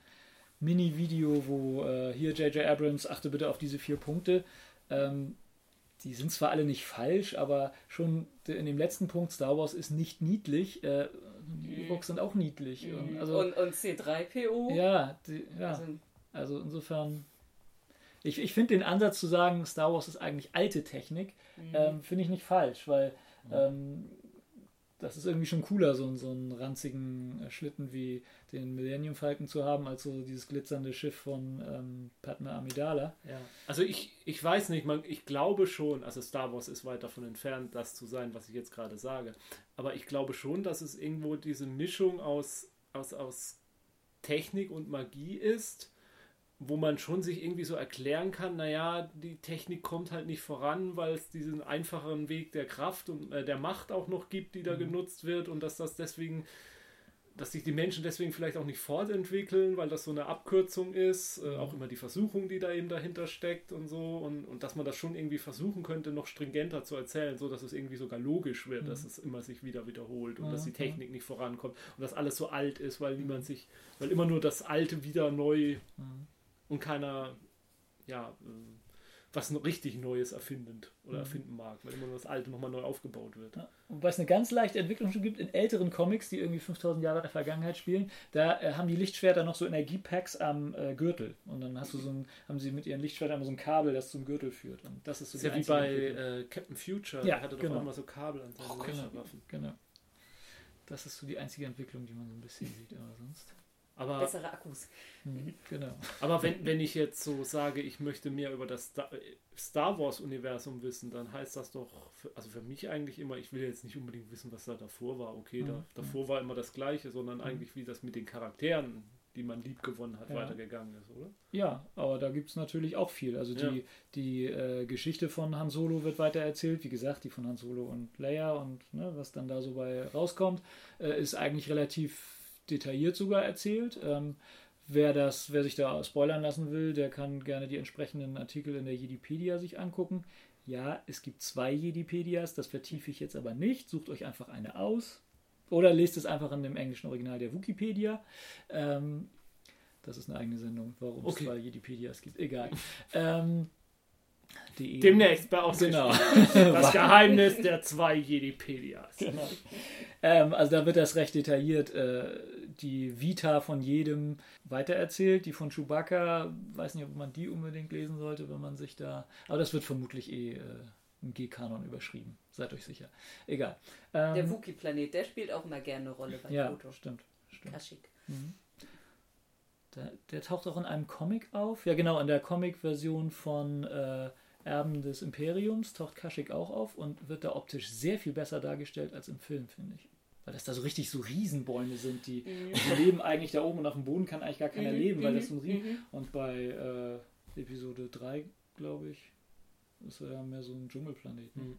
Mini-Video, wo äh, hier J.J. Abrams, achte bitte auf diese vier Punkte. Ähm, die sind zwar alle nicht falsch, aber schon in dem letzten Punkt, Star Wars ist nicht niedlich. Äh, die Ewoks sind auch niedlich. Und, also, und, und C3PO? ja, die, ja. Also, Also insofern, ich, ich finde den Ansatz zu sagen, Star Wars ist eigentlich alte Technik, ähm, finde ich nicht falsch, weil ähm, das ist irgendwie schon cooler, so, so einen ranzigen äh, Schlitten wie den Millennium Falcon zu haben, als so dieses glitzernde Schiff von ähm, Padme Amidala. Ja. Also ich, ich weiß nicht, man, ich glaube schon, also Star Wars ist weit davon entfernt, das zu sein, was ich jetzt gerade sage. Aber ich glaube schon, dass es irgendwo diese Mischung aus, aus, aus Technik und Magie ist, wo man schon sich irgendwie so erklären kann, naja, die Technik kommt halt nicht voran, weil es diesen einfacheren Weg der Kraft und äh, der Macht auch noch gibt, die da genutzt wird und dass das deswegen dass sich die Menschen deswegen vielleicht auch nicht fortentwickeln, weil das so eine Abkürzung ist, äh, auch immer die Versuchung, die da eben dahinter steckt und so und, und dass man das schon irgendwie versuchen könnte, noch stringenter zu erzählen, so dass es irgendwie sogar logisch wird, dass es immer sich wieder wiederholt und Ja, dass die ja. Technik nicht vorankommt und dass alles so alt ist, weil niemand sich, weil immer nur das Alte wieder neu und keiner, ja, äh, was richtig Neues erfindend oder erfinden mag, weil immer nur das Alte nochmal neu aufgebaut wird. Ja. Wobei es eine ganz leichte Entwicklung schon gibt in älteren Comics, die irgendwie 5000 Jahre in der Vergangenheit spielen. Da äh, haben die Lichtschwerter noch so Energiepacks am äh, Gürtel. Und dann hast du so ein, haben sie mit ihren Lichtschwertern immer so ein Kabel, das zum Gürtel führt. Und das ist so Das ist ja wie bei äh, Captain Future, Ja, der hatte doch genau. auch immer so Kabel an seinen Genau, Laserwaffen. genau. Das ist so die einzige Entwicklung, die man so ein bisschen sieht, aber sonst. Aber, bessere Akkus. Mhm, genau. aber wenn, wenn ich jetzt so sage, ich möchte mehr über das Star, Star Wars-Universum wissen, dann heißt das doch, für, also für mich eigentlich immer, ich will jetzt nicht unbedingt wissen, was da davor war. Okay, da, Mhm. davor war immer das Gleiche, sondern eigentlich, wie das mit den Charakteren, die man lieb gewonnen hat, Ja. weitergegangen ist, oder? Ja, aber da gibt es natürlich auch viel. Also die, Ja. die äh, Geschichte von Han Solo wird weiter erzählt. Wie gesagt, die von Han Solo und Leia und ne, was dann da so bei rauskommt, äh, ist eigentlich relativ detailliert sogar erzählt. Ähm, wer, das, wer sich da spoilern lassen will, der kann gerne die entsprechenden Artikel in der Jedipedia sich angucken. Ja, es gibt zwei Jedipedias, das vertiefe ich jetzt aber nicht. Sucht euch einfach eine aus. Oder lest es einfach in dem englischen Original der Wikipedia. Ähm, das ist eine eigene Sendung, warum Okay. es zwei Jedipedias gibt. Egal. ähm, die Demnächst bei Ausgeschrieben. Genau. *laughs* Das *laughs* Geheimnis der zwei Jedipedias. genau. Ähm, also da wird das recht detailliert, äh, die Vita von jedem weitererzählt. Die von Chewbacca, weiß nicht, ob man die unbedingt lesen sollte, wenn man sich da. Aber das wird vermutlich eh äh, im G-Kanon überschrieben. Seid euch sicher. Egal. Ähm, Der Wookie-Planet, der spielt auch immer gerne eine Rolle bei ja, Foto. stimmt. stimmt. Kashyyyk. Der, der taucht auch in einem Comic auf. Ja, genau, in der Comic-Version von äh, Erben des Imperiums taucht Kashyyyk auch auf und wird da optisch sehr viel besser dargestellt als im Film, finde ich. Weil das da so richtig so Riesenbäume sind, die, die leben eigentlich da oben und auf dem Boden kann eigentlich gar keiner Mhm, leben, weil mhm, das so ein Riesen. mhm. Und bei äh, Episode 3, glaube ich, ist er ja mehr so ein Dschungelplanet. Ne? Mhm.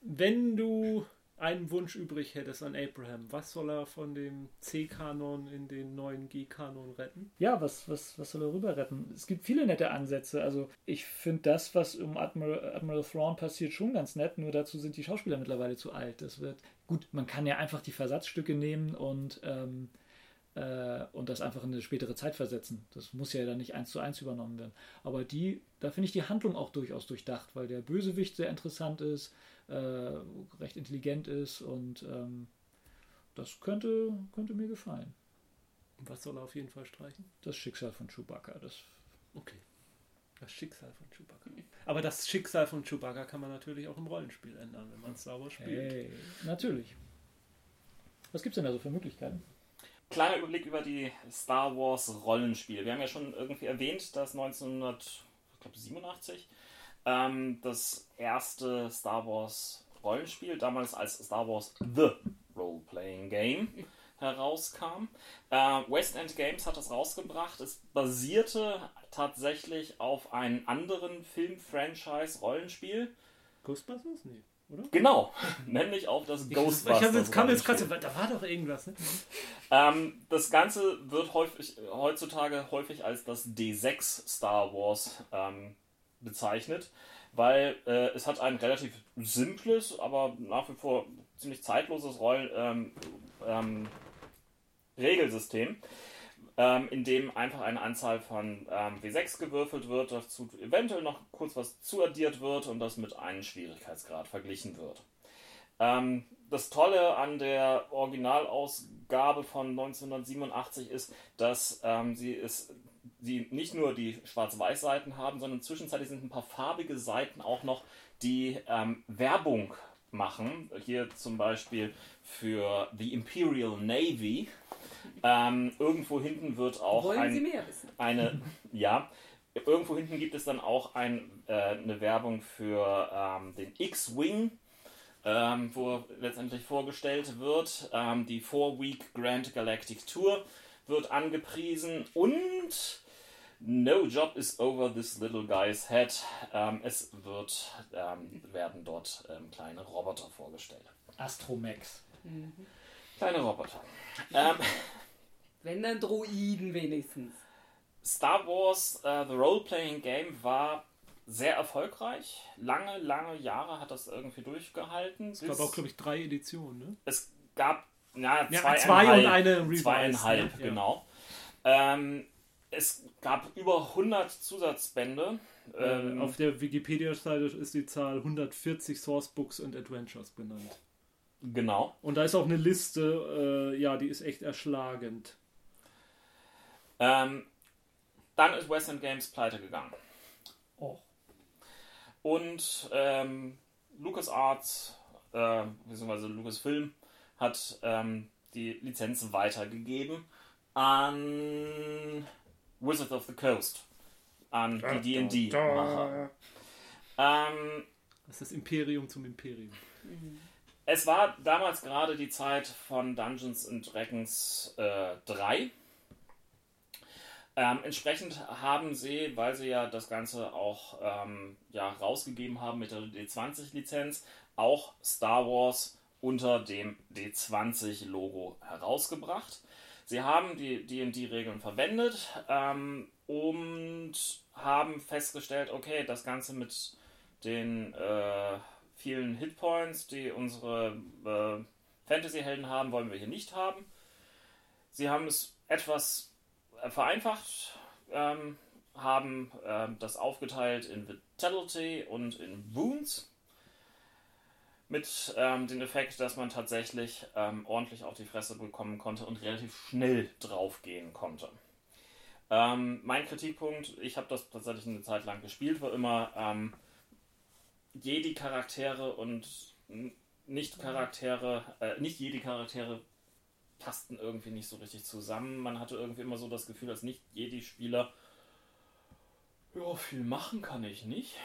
Wenn du einen Wunsch übrig hättest an Abraham, was soll er von dem C-Kanon in den neuen G-Kanon retten? Ja, was, was, was soll er rüber retten? Es gibt viele nette Ansätze. Also ich finde das, was um Admiral, Admiral Thrawn passiert, schon ganz nett, nur dazu sind die Schauspieler mittlerweile zu alt. Das wird gut, man kann ja einfach die Versatzstücke nehmen und ähm, äh, und das einfach in eine spätere Zeit versetzen. Das muss ja dann nicht eins zu eins übernommen werden. Aber die, da finde ich die Handlung auch durchaus durchdacht, weil der Bösewicht sehr interessant ist, äh, recht intelligent ist und ähm, das könnte, könnte mir gefallen. Was soll er auf jeden Fall streichen? Das Schicksal von Chewbacca. Das Okay. Das Schicksal von Chewbacca. Aber das Schicksal von Chewbacca kann man natürlich auch im Rollenspiel ändern, wenn man Star Wars spielt. hey, natürlich. Was gibt es denn da so für Möglichkeiten? Kleiner Überblick über die Star Wars Rollenspiele. Wir haben ja schon irgendwie erwähnt, dass 1987 ähm, das erste Star Wars Rollenspiel, damals als Star Wars The Role-Playing Game, *laughs* herauskam. Äh, West End Games hat das rausgebracht. Es basierte tatsächlich auf einem anderen Film-Franchise-Rollenspiel. Ghostbusters? Nee, oder? Genau, *laughs* nämlich auf das Ghostbusters. Ich jetzt, kam jetzt gerade, da war doch irgendwas, ne? Ähm, das Ganze wird häufig, heutzutage häufig als das D6 Star Wars ähm, bezeichnet, weil äh, es hat ein relativ simples, aber nach wie vor ziemlich zeitloses Rollen, ähm, ähm, Regelsystem, ähm, in dem einfach eine Anzahl von ähm, W6 gewürfelt wird, dazu eventuell noch kurz was zuaddiert wird und das mit einem Schwierigkeitsgrad verglichen wird. Ähm, das Tolle an der Originalausgabe von 1987 ist, dass ähm, sie es sie nicht nur die Schwarz-Weiß-Seiten haben, sondern zwischenzeitlich sind ein paar farbige Seiten auch noch, die ähm, Werbung machen. Hier zum Beispiel für The Imperial Navy. Ähm, irgendwo hinten wird auch Wollen ein, Sie mehr wissen? eine, ja, irgendwo hinten gibt es dann auch ein, äh, eine Werbung für ähm, den X-Wing, ähm, wo letztendlich vorgestellt wird. Ähm, die Four-Week Grand Galactic Tour wird angepriesen und No job is over this little guy's head. Ähm, es wird, ähm, werden dort ähm, kleine Roboter vorgestellt. Astromex. Kleine Roboter. *laughs* Ähm, Wenn dann Droiden wenigstens. Star Wars äh, The Role-Playing Game war sehr erfolgreich. Lange, lange Jahre hat das irgendwie durchgehalten. Es gab auch, glaube ich, drei Editionen, ne? es gab na, Ja, zwei, zwei und eine Revised, zweieinhalb, ne? Ja. genau. Ähm, es gab über 100 Zusatzbände. Ähm, Auf der Wikipedia-Seite ist die Zahl 140 Sourcebooks und Adventures benannt. genau. Und da ist auch eine Liste, äh, ja, die ist echt erschlagend. Ähm, dann ist Western Games pleite gegangen. Oh. Und ähm, LucasArts, äh, beziehungsweise Lucasfilm, hat ähm, die Lizenzen weitergegeben an Wizard of the Coast, an die D&D-Macher. Ähm, Das ist das Imperium zum Imperium. es war damals gerade die Zeit von Dungeons and Dragons äh, 3. Ähm, entsprechend haben sie, weil sie ja das Ganze auch ähm, ja, rausgegeben haben mit der D20-Lizenz, auch Star Wars unter dem D20-Logo herausgebracht. Sie haben die D&D-Regeln verwendet ähm, und haben festgestellt, okay, das Ganze mit den äh, vielen Hitpoints, die unsere äh, Fantasy-Helden haben, wollen wir hier nicht haben. Sie haben es etwas äh, vereinfacht, ähm, haben ähm, das aufgeteilt in Vitality und in Wounds. Mit ähm, dem Effekt, dass man tatsächlich ähm, ordentlich auf die Fresse bekommen konnte und relativ schnell draufgehen konnte. Ähm, mein Kritikpunkt, ich habe das tatsächlich eine Zeit lang gespielt, war immer ähm, Jedi-Charaktere und Nicht-Charaktere, äh, nicht Jedi-Charaktere passten irgendwie nicht so richtig zusammen. Man hatte irgendwie immer so das Gefühl, als Nicht-Jedi-Spieler, ja, viel machen kann ich nicht.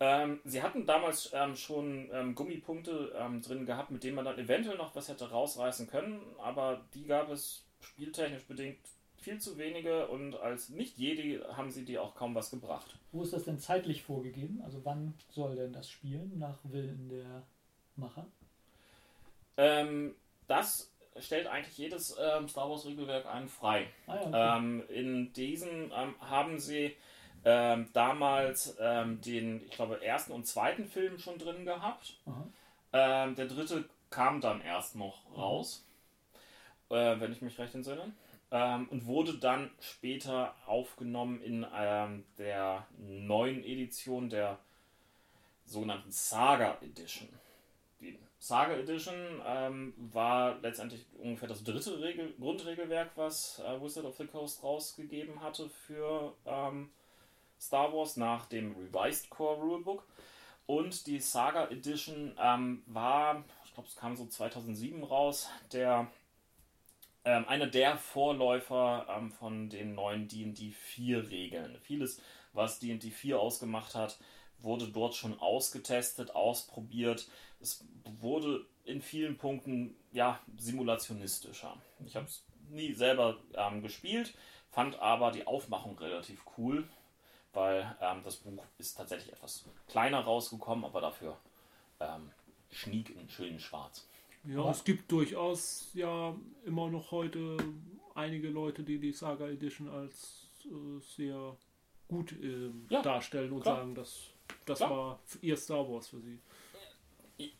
Ähm, sie hatten damals ähm, schon ähm, Gummipunkte ähm, drin gehabt, mit denen man dann eventuell noch was hätte rausreißen können, aber die gab es spieltechnisch bedingt viel zu wenige und als Nicht-Jedi haben sie die auch kaum was gebracht. Wo ist das denn zeitlich vorgegeben? Also wann soll denn das spielen nach Willen der Macher? Ähm, das stellt eigentlich jedes ähm, Star Wars Regelwerk einen frei. Ah, ja, okay. Ähm, in diesem ähm, haben sie ähm, damals ähm, den, ich glaube, ersten und zweiten Film schon drin gehabt. Ähm, der dritte kam dann erst noch raus, äh, wenn ich mich recht entsinne. Ähm, und wurde dann später aufgenommen in ähm, der neuen Edition der sogenannten Saga Edition. Die Saga Edition ähm, war letztendlich ungefähr das dritte Regel Grundregelwerk, was äh, Wizard of the Coast rausgegeben hatte für Star Wars nach dem Revised Core Rulebook. Und die Saga Edition ähm, war, ich glaube, es kam so 2007 raus, der ähm, einer der Vorläufer ähm, von den neuen D&D 4 Regeln. Vieles, was D&D 4 ausgemacht hat, wurde dort schon ausgetestet, ausprobiert. Es wurde in vielen Punkten ja simulationistischer. Ich habe es nie selber ähm, gespielt, fand aber die Aufmachung relativ cool, weil ähm, das Buch ist tatsächlich etwas kleiner rausgekommen, aber dafür ähm, schniek in schönen Schwarz. Ja, es gibt durchaus ja immer noch heute einige Leute, die die Saga Edition als äh, sehr gut ähm, Ja, darstellen und klar. sagen, dass das Klar. war ihr Star Wars für sie.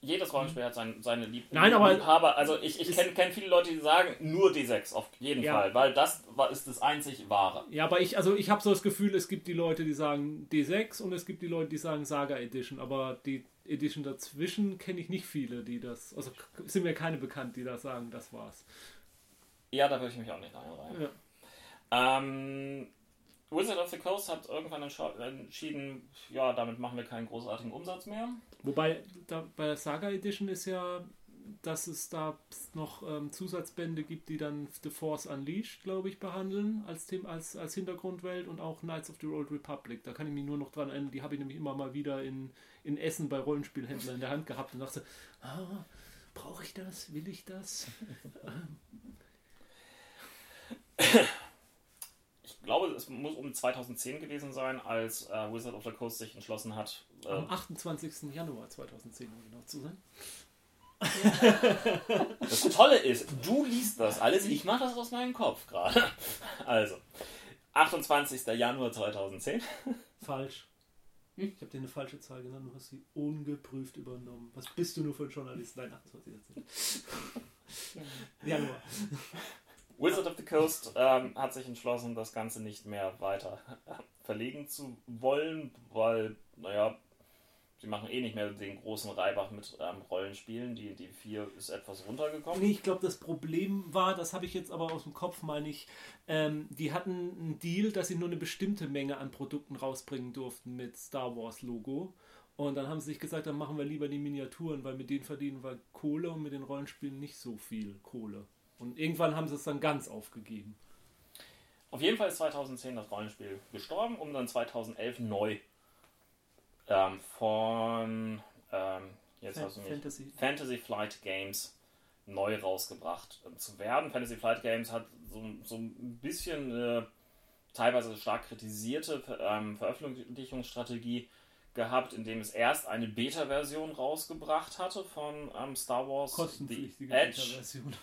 Jedes Rollenspiel hat sein, seine Lieb Nein, aber- Liebhaber. Also ich, ich kenne kenn viele Leute, die sagen nur D6 auf jeden Ja. Fall, weil das ist das einzig wahre. Ja, aber ich, also ich habe so das Gefühl, es gibt die Leute, die sagen D6 und es gibt die Leute, die sagen Saga Edition, aber die Edition dazwischen kenne ich nicht viele, die das, also sind mir keine bekannt, die da sagen, das war's. Ja, da würde ich mich auch nicht einreihen. Ja. Ähm, Wizard of the Coast hat irgendwann entschieden, ja, damit machen wir keinen großartigen Umsatz mehr. Wobei da, bei der Saga Edition ist ja, dass es da noch ähm, Zusatzbände gibt, die dann The Force Unleashed, glaube ich, behandeln als, Thema, als, als Hintergrundwelt und auch Knights of the Old Republic. Da kann ich mich nur noch dran erinnern, die habe ich nämlich immer mal wieder in, in Essen bei Rollenspielhändlern in der Hand gehabt und dachte, ah, brauche ich das? Will ich das? Ich glaube, es muss um 2010 gewesen sein, als äh, Wizard of the Coast sich entschlossen hat. Äh, Am 28. Januar 2010, um genau zu sein. *laughs* Das Tolle ist, du liest das alles, ich mache das aus meinem Kopf gerade. *laughs* Also, 28. Januar 2010. Falsch. Ich habe dir eine falsche Zahl genannt, du hast sie ungeprüft übernommen. Was bist du nur für ein Journalist? Nein, 28. Januar. Wizard of the Coast ähm, hat sich entschlossen, das Ganze nicht mehr weiter *laughs* verlegen zu wollen, weil, naja, sie machen eh nicht mehr den großen Reibach mit ähm, Rollenspielen. Die, die 4 ist etwas runtergekommen. Nee, ich glaube, das Problem war, das habe ich jetzt aber aus dem Kopf, meine ich, ähm, die hatten einen Deal, dass sie nur eine bestimmte Menge an Produkten rausbringen durften mit Star Wars Logo. Und dann haben sie sich gesagt, dann machen wir lieber die Miniaturen, weil mit denen verdienen wir Kohle und mit den Rollenspielen nicht so viel Kohle. Und irgendwann haben sie es dann ganz aufgegeben. Auf jeden Fall ist 2010 das Rollenspiel gestorben, um dann 2011 neu ähm, von ähm, jetzt mich, Fantasy. Fantasy Flight Games neu rausgebracht äh, zu werden. Fantasy Flight Games hat so, so ein bisschen äh, teilweise stark kritisierte ähm, Veröffentlichungsstrategie gehabt, indem es erst eine Beta-Version rausgebracht hatte von ähm, Star Wars The Edge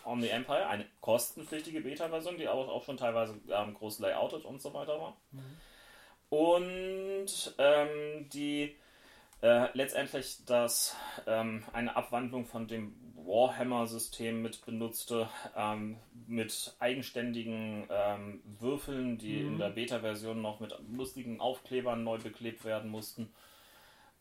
on the Empire, eine kostenpflichtige Beta-Version, die auch, auch schon teilweise ähm, groß layoutet und so weiter war. Und ähm, die äh, letztendlich das ähm, eine Abwandlung von dem Warhammer-System mit benutzte, ähm, mit eigenständigen ähm, Würfeln, die in der Beta-Version noch mit lustigen Aufklebern neu beklebt werden mussten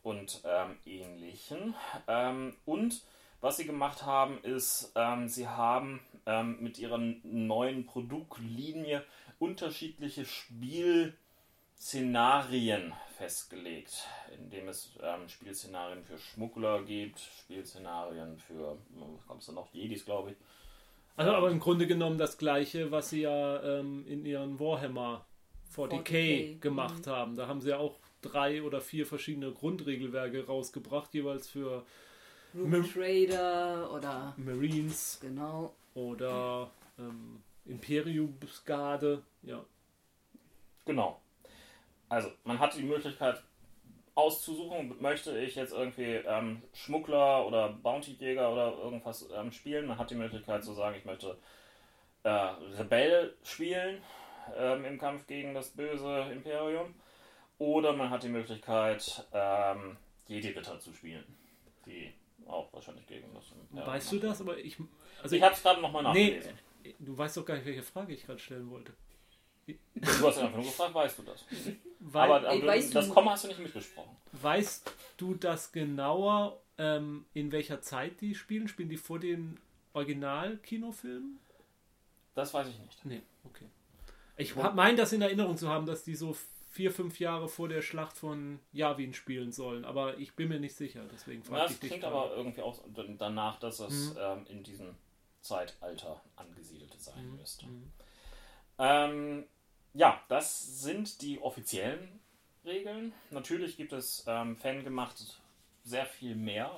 und ähm, ähnlichen. Ähm, und was sie gemacht haben, ist, ähm, sie haben ähm, mit ihrer neuen Produktlinie unterschiedliche Spielszenarien festgelegt, indem es ähm, Spielszenarien für Schmuggler gibt, Spielszenarien für, was kommst du noch, Jedis, glaube ich. Also aber im Grunde genommen das gleiche, was sie ja ähm, in ihren Warhammer 40k, 40K, gemacht haben. Da haben sie ja auch drei oder vier verschiedene Grundregelwerke rausgebracht, jeweils für Rook Mim- Trader oder Marines genau. oder ähm, Imperiumsgarde. Ja. Genau. Also, man hat die Möglichkeit, auszusuchen, möchte ich jetzt irgendwie ähm, Schmuggler oder Bounty-Jäger oder irgendwas ähm, spielen. Man hat die Möglichkeit zu sagen, ich möchte äh, Rebell spielen ähm, im Kampf gegen das böse Imperium. Oder man hat die Möglichkeit, ähm, Jedi-Ritter zu spielen, die auch wahrscheinlich gegen das Weißt du das? Aber ich. Also Ich habe es gerade nochmal Nee, nachgelesen. du weißt doch gar nicht, welche Frage ich gerade stellen wollte. Du hast einfach nur gefragt, weißt du das? Weil, Aber Ey, du, weißt das du- Komma hast du nicht mitgesprochen. weißt du das genauer, ähm, in welcher Zeit die spielen? Spielen die vor den Original-Kinofilmen? Das weiß ich nicht. Nee, okay. Ich meine das in Erinnerung zu haben, dass die so vier, fünf Jahre vor der Schlacht von Yavin spielen sollen, aber ich bin mir nicht sicher, deswegen frage das ich dich. klingt gerade. aber irgendwie auch danach, dass es Mhm. ähm, in diesem Zeitalter angesiedelt sein Mhm. müsste. Mhm. Ähm, ja, das sind die offiziellen Regeln. Natürlich gibt es ähm, fangemacht sehr viel mehr.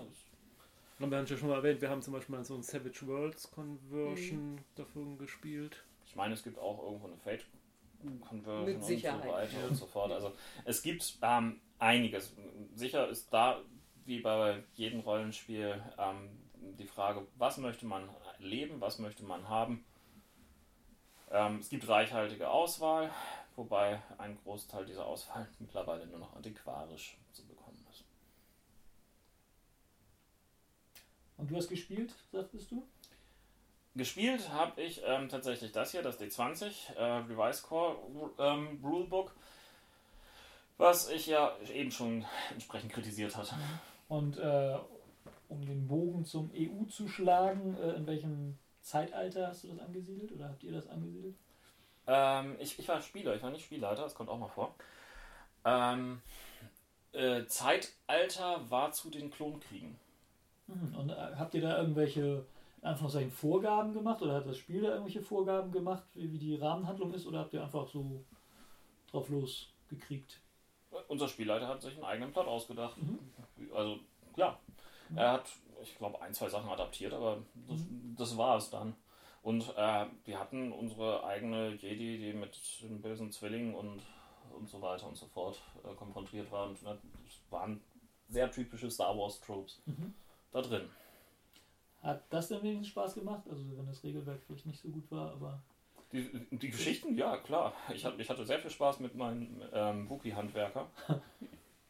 Und wir haben es ja schon mal erwähnt, wir haben zum Beispiel mal so ein Savage Worlds Conversion davon gespielt. Ich meine, es gibt auch irgendwo eine Fate Conversion Mit und so Sicherheit. weiter und so fort. Also es gibt ähm, einiges. Sicher ist da, wie bei jedem Rollenspiel, ähm, die Frage, was möchte man leben, was möchte man haben. Ähm, es gibt reichhaltige Auswahl, wobei ein Großteil dieser Auswahl *laughs* mittlerweile nur noch antiquarisch zu bekommen ist. Und du hast gespielt, sagtest du? Gespielt habe ich ähm, tatsächlich das hier, das D20, äh, Revised Core ähm, Rulebook, was ich ja eben schon entsprechend kritisiert hatte. Und äh, um den Bogen zum EU zu schlagen, äh, in welchem Zeitalter hast du das angesiedelt oder habt ihr das angesiedelt? Ähm, ich, ich war Spieler, ich war nicht Spielleiter, das kommt auch mal vor. Ähm, äh, Zeitalter war zu den Klonkriegen. Mhm. Und äh, habt ihr da irgendwelche Anführungszeichen Vorgaben gemacht oder hat das Spiel da irgendwelche Vorgaben gemacht, wie, wie die Rahmenhandlung ist oder habt ihr einfach so drauf losgekriegt? Unser Spielleiter hat sich einen eigenen Plot ausgedacht. Mhm. Also, klar. Er hat, ich glaube, ein, zwei Sachen adaptiert, aber das, das war es dann. Und äh, wir hatten unsere eigene Jedi, die mit dem bösen Zwilling und, und so weiter und so fort äh, konfrontiert war. Und ne, es waren sehr typische Star Wars Tropes Mhm. da drin. Hat das denn wenigstens Spaß gemacht? Also wenn das Regelwerk vielleicht nicht so gut war, aber Die, die Geschichten, ja, klar. Ich hatte, ich hatte sehr viel Spaß mit meinem ähm, Wookie-Handwerker. *laughs*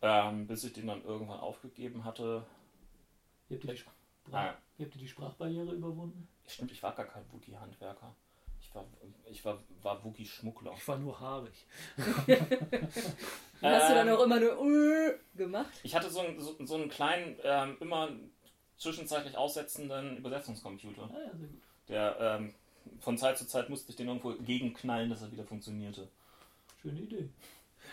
ähm, bis ich den dann irgendwann aufgegeben hatte. ihr habt ihr die, Ah, Sprach, ihr habt ihr die Sprachbarriere überwunden? stimmt, ich war gar kein Wookie-Handwerker. Ich war, ich war, war Wookie-Schmuggler. Ich war nur haarig. *laughs* Hast du dann Ähm, auch immer nur uh, gemacht? Ich hatte so einen, so, so einen kleinen, ähm, immer zwischenzeitlich aussetzenden Übersetzungscomputer. Ah ja, sehr gut. Der ähm, von Zeit zu Zeit musste ich den irgendwo gegenknallen, dass er wieder funktionierte. Schöne Idee.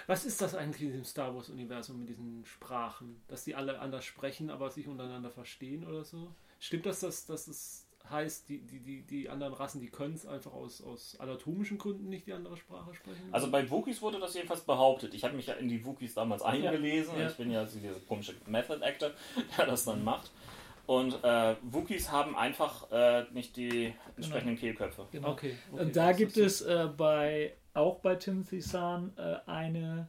Was ist das eigentlich in diesem Star Wars-Universum mit diesen Sprachen? Dass die alle anders sprechen, aber sich untereinander verstehen oder so? Stimmt das, dass, dass es heißt, die, die, die, die anderen Rassen, die können es einfach aus, aus anatomischen Gründen nicht die andere Sprache sprechen? Also bei Wookies wurde das jedenfalls behauptet. Ich habe mich ja in die Wookies damals eingelesen. Ja. Ich bin ja dieser komische Method Actor, *laughs* der das dann macht. Und äh, Wookies haben einfach äh, nicht die entsprechenden Kehlköpfe. Genau. okay, okay. Und da das gibt es äh, bei auch bei Timothy Zahn äh, eine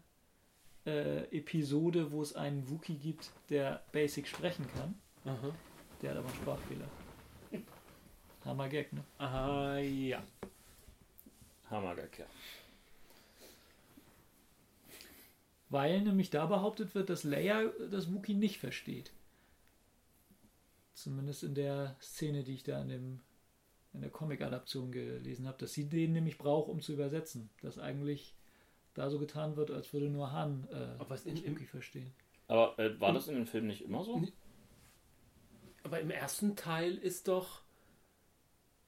äh, Episode, wo es einen Wookie gibt, der Basic sprechen kann. Aha. Der hat aber einen Sprachfehler. Hammer Gag, ne? Aha, ja. Hammergag, ja. Weil nämlich da behauptet wird, dass Leia das Wookie nicht versteht. Zumindest in der Szene, die ich da in, dem, in der Comic-Adaption gelesen habe, dass sie den nämlich braucht, um zu übersetzen. Dass eigentlich da so getan wird, als würde nur Han äh, Aber es in- im- verstehen. Aber äh, war das in den Filmen nicht immer so? Aber im ersten Teil ist doch.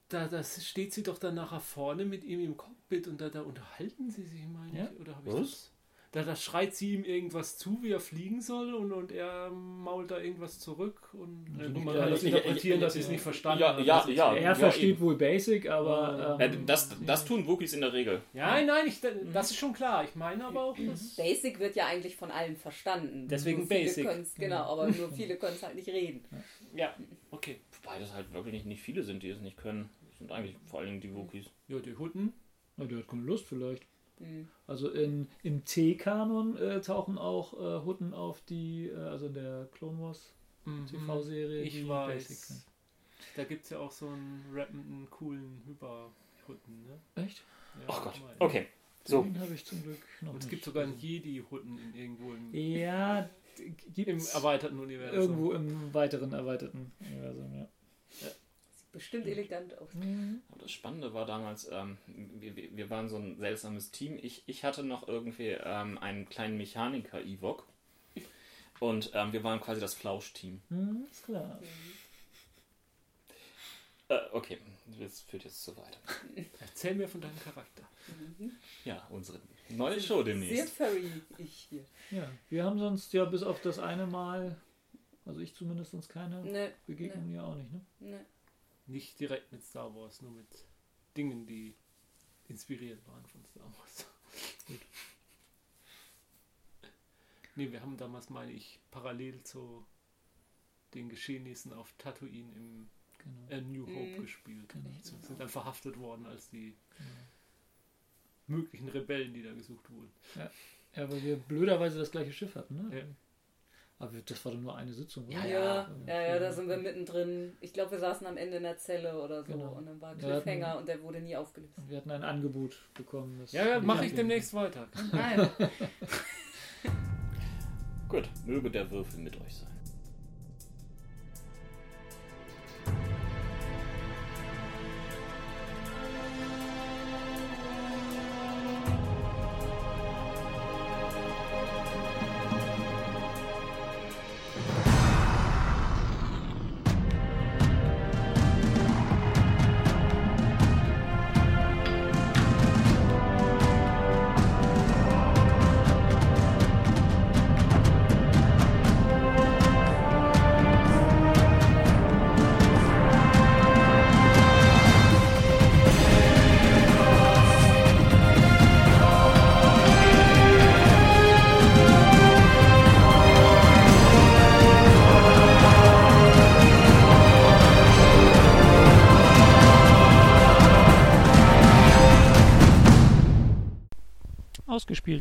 Da das steht sie doch dann nachher vorne mit ihm im Cockpit und da, da unterhalten sie sich, meine Ja? ich. Oder habe ich Was? das? Da, da schreit sie ihm irgendwas zu, wie er fliegen soll und, und er mault da irgendwas zurück. Und Also man ja, kann das ja, interpretieren, ja, dass sie es nicht verstanden Ja, hat. ja. Er versteht eben. wohl Basic, aber. Ja. Äh, Ähm, das, das tun Wookies in der Regel. Ja, nein, nein, ich, das ist schon klar. Ich meine aber auch, dass. Basic wird ja eigentlich von allen verstanden. Deswegen Nur Basic. Genau, aber nur viele können es halt nicht reden. Ja, okay. Wobei das halt wirklich nicht, nicht viele sind, die es nicht können. Das sind eigentlich vor allen Dingen die Wookies. Ja, die Hutten. na, der hat keine Lust vielleicht. Mhm. Also in, im T-Kanon äh, tauchen auch äh, Hutten auf, die, äh, also in der Clone Wars TV-Serie. Mhm. Ich die weiß. Basic. Da gibt es ja auch so einen rappenden, coolen Hyper-Hutten, ne? Echt? Ja, Oh Gott. mein. Okay. So. Den habe ich zum Glück noch Und es gibt sogar einen. Jedi-Hutten in irgendwo im, Ja, im erweiterten Universum. irgendwo im weiteren erweiterten Universum, ja. Sieht bestimmt elegant aus. Aber Das Spannende war damals, ähm, wir, wir waren so ein seltsames Team. Ich, ich hatte noch irgendwie ähm, einen kleinen Mechaniker-Ewok. Und ähm, wir waren quasi das Flausch-Team. Hm, ist klar. Äh, okay, das führt jetzt zu weit. *laughs* Erzähl mir von deinem Charakter. Ja, unsere neue Show Sehr demnächst. furry, ich hier. Ja, wir haben sonst ja bis auf das eine Mal, also ich zumindest sonst keine Ne, Begegnung ja auch nicht, ne? ne. Nicht direkt mit Star Wars, nur mit Dingen, die inspiriert waren von Star Wars. *laughs* Gut. Nee, wir haben damals, meine ich, parallel zu den Geschehnissen auf Tatooine im Genau. äh, New Hope Mhm. gespielt. Genau. Sind sind dann verhaftet worden als die möglichen Rebellen, die da gesucht wurden. Ja, weil wir blöderweise das gleiche Schiff hatten, ne? Ja. Aber das war doch nur eine Sitzung, oder? Ja, Ja, ja, ja, da sind wir mittendrin. Ich glaube, wir saßen am Ende in der Zelle oder so Genau. und dann war Wir hatten- Cliffhanger und der wurde nie aufgelöst. Wir hatten ein Angebot bekommen. Das Ja, ja, mache ich demnächst weiter. Nein. *laughs* *laughs* Gut, möge der Würfel mit euch sein.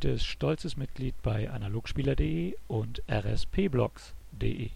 Ausgespieltes stolzes Mitglied bei analogspieler.de und rspblogs.de.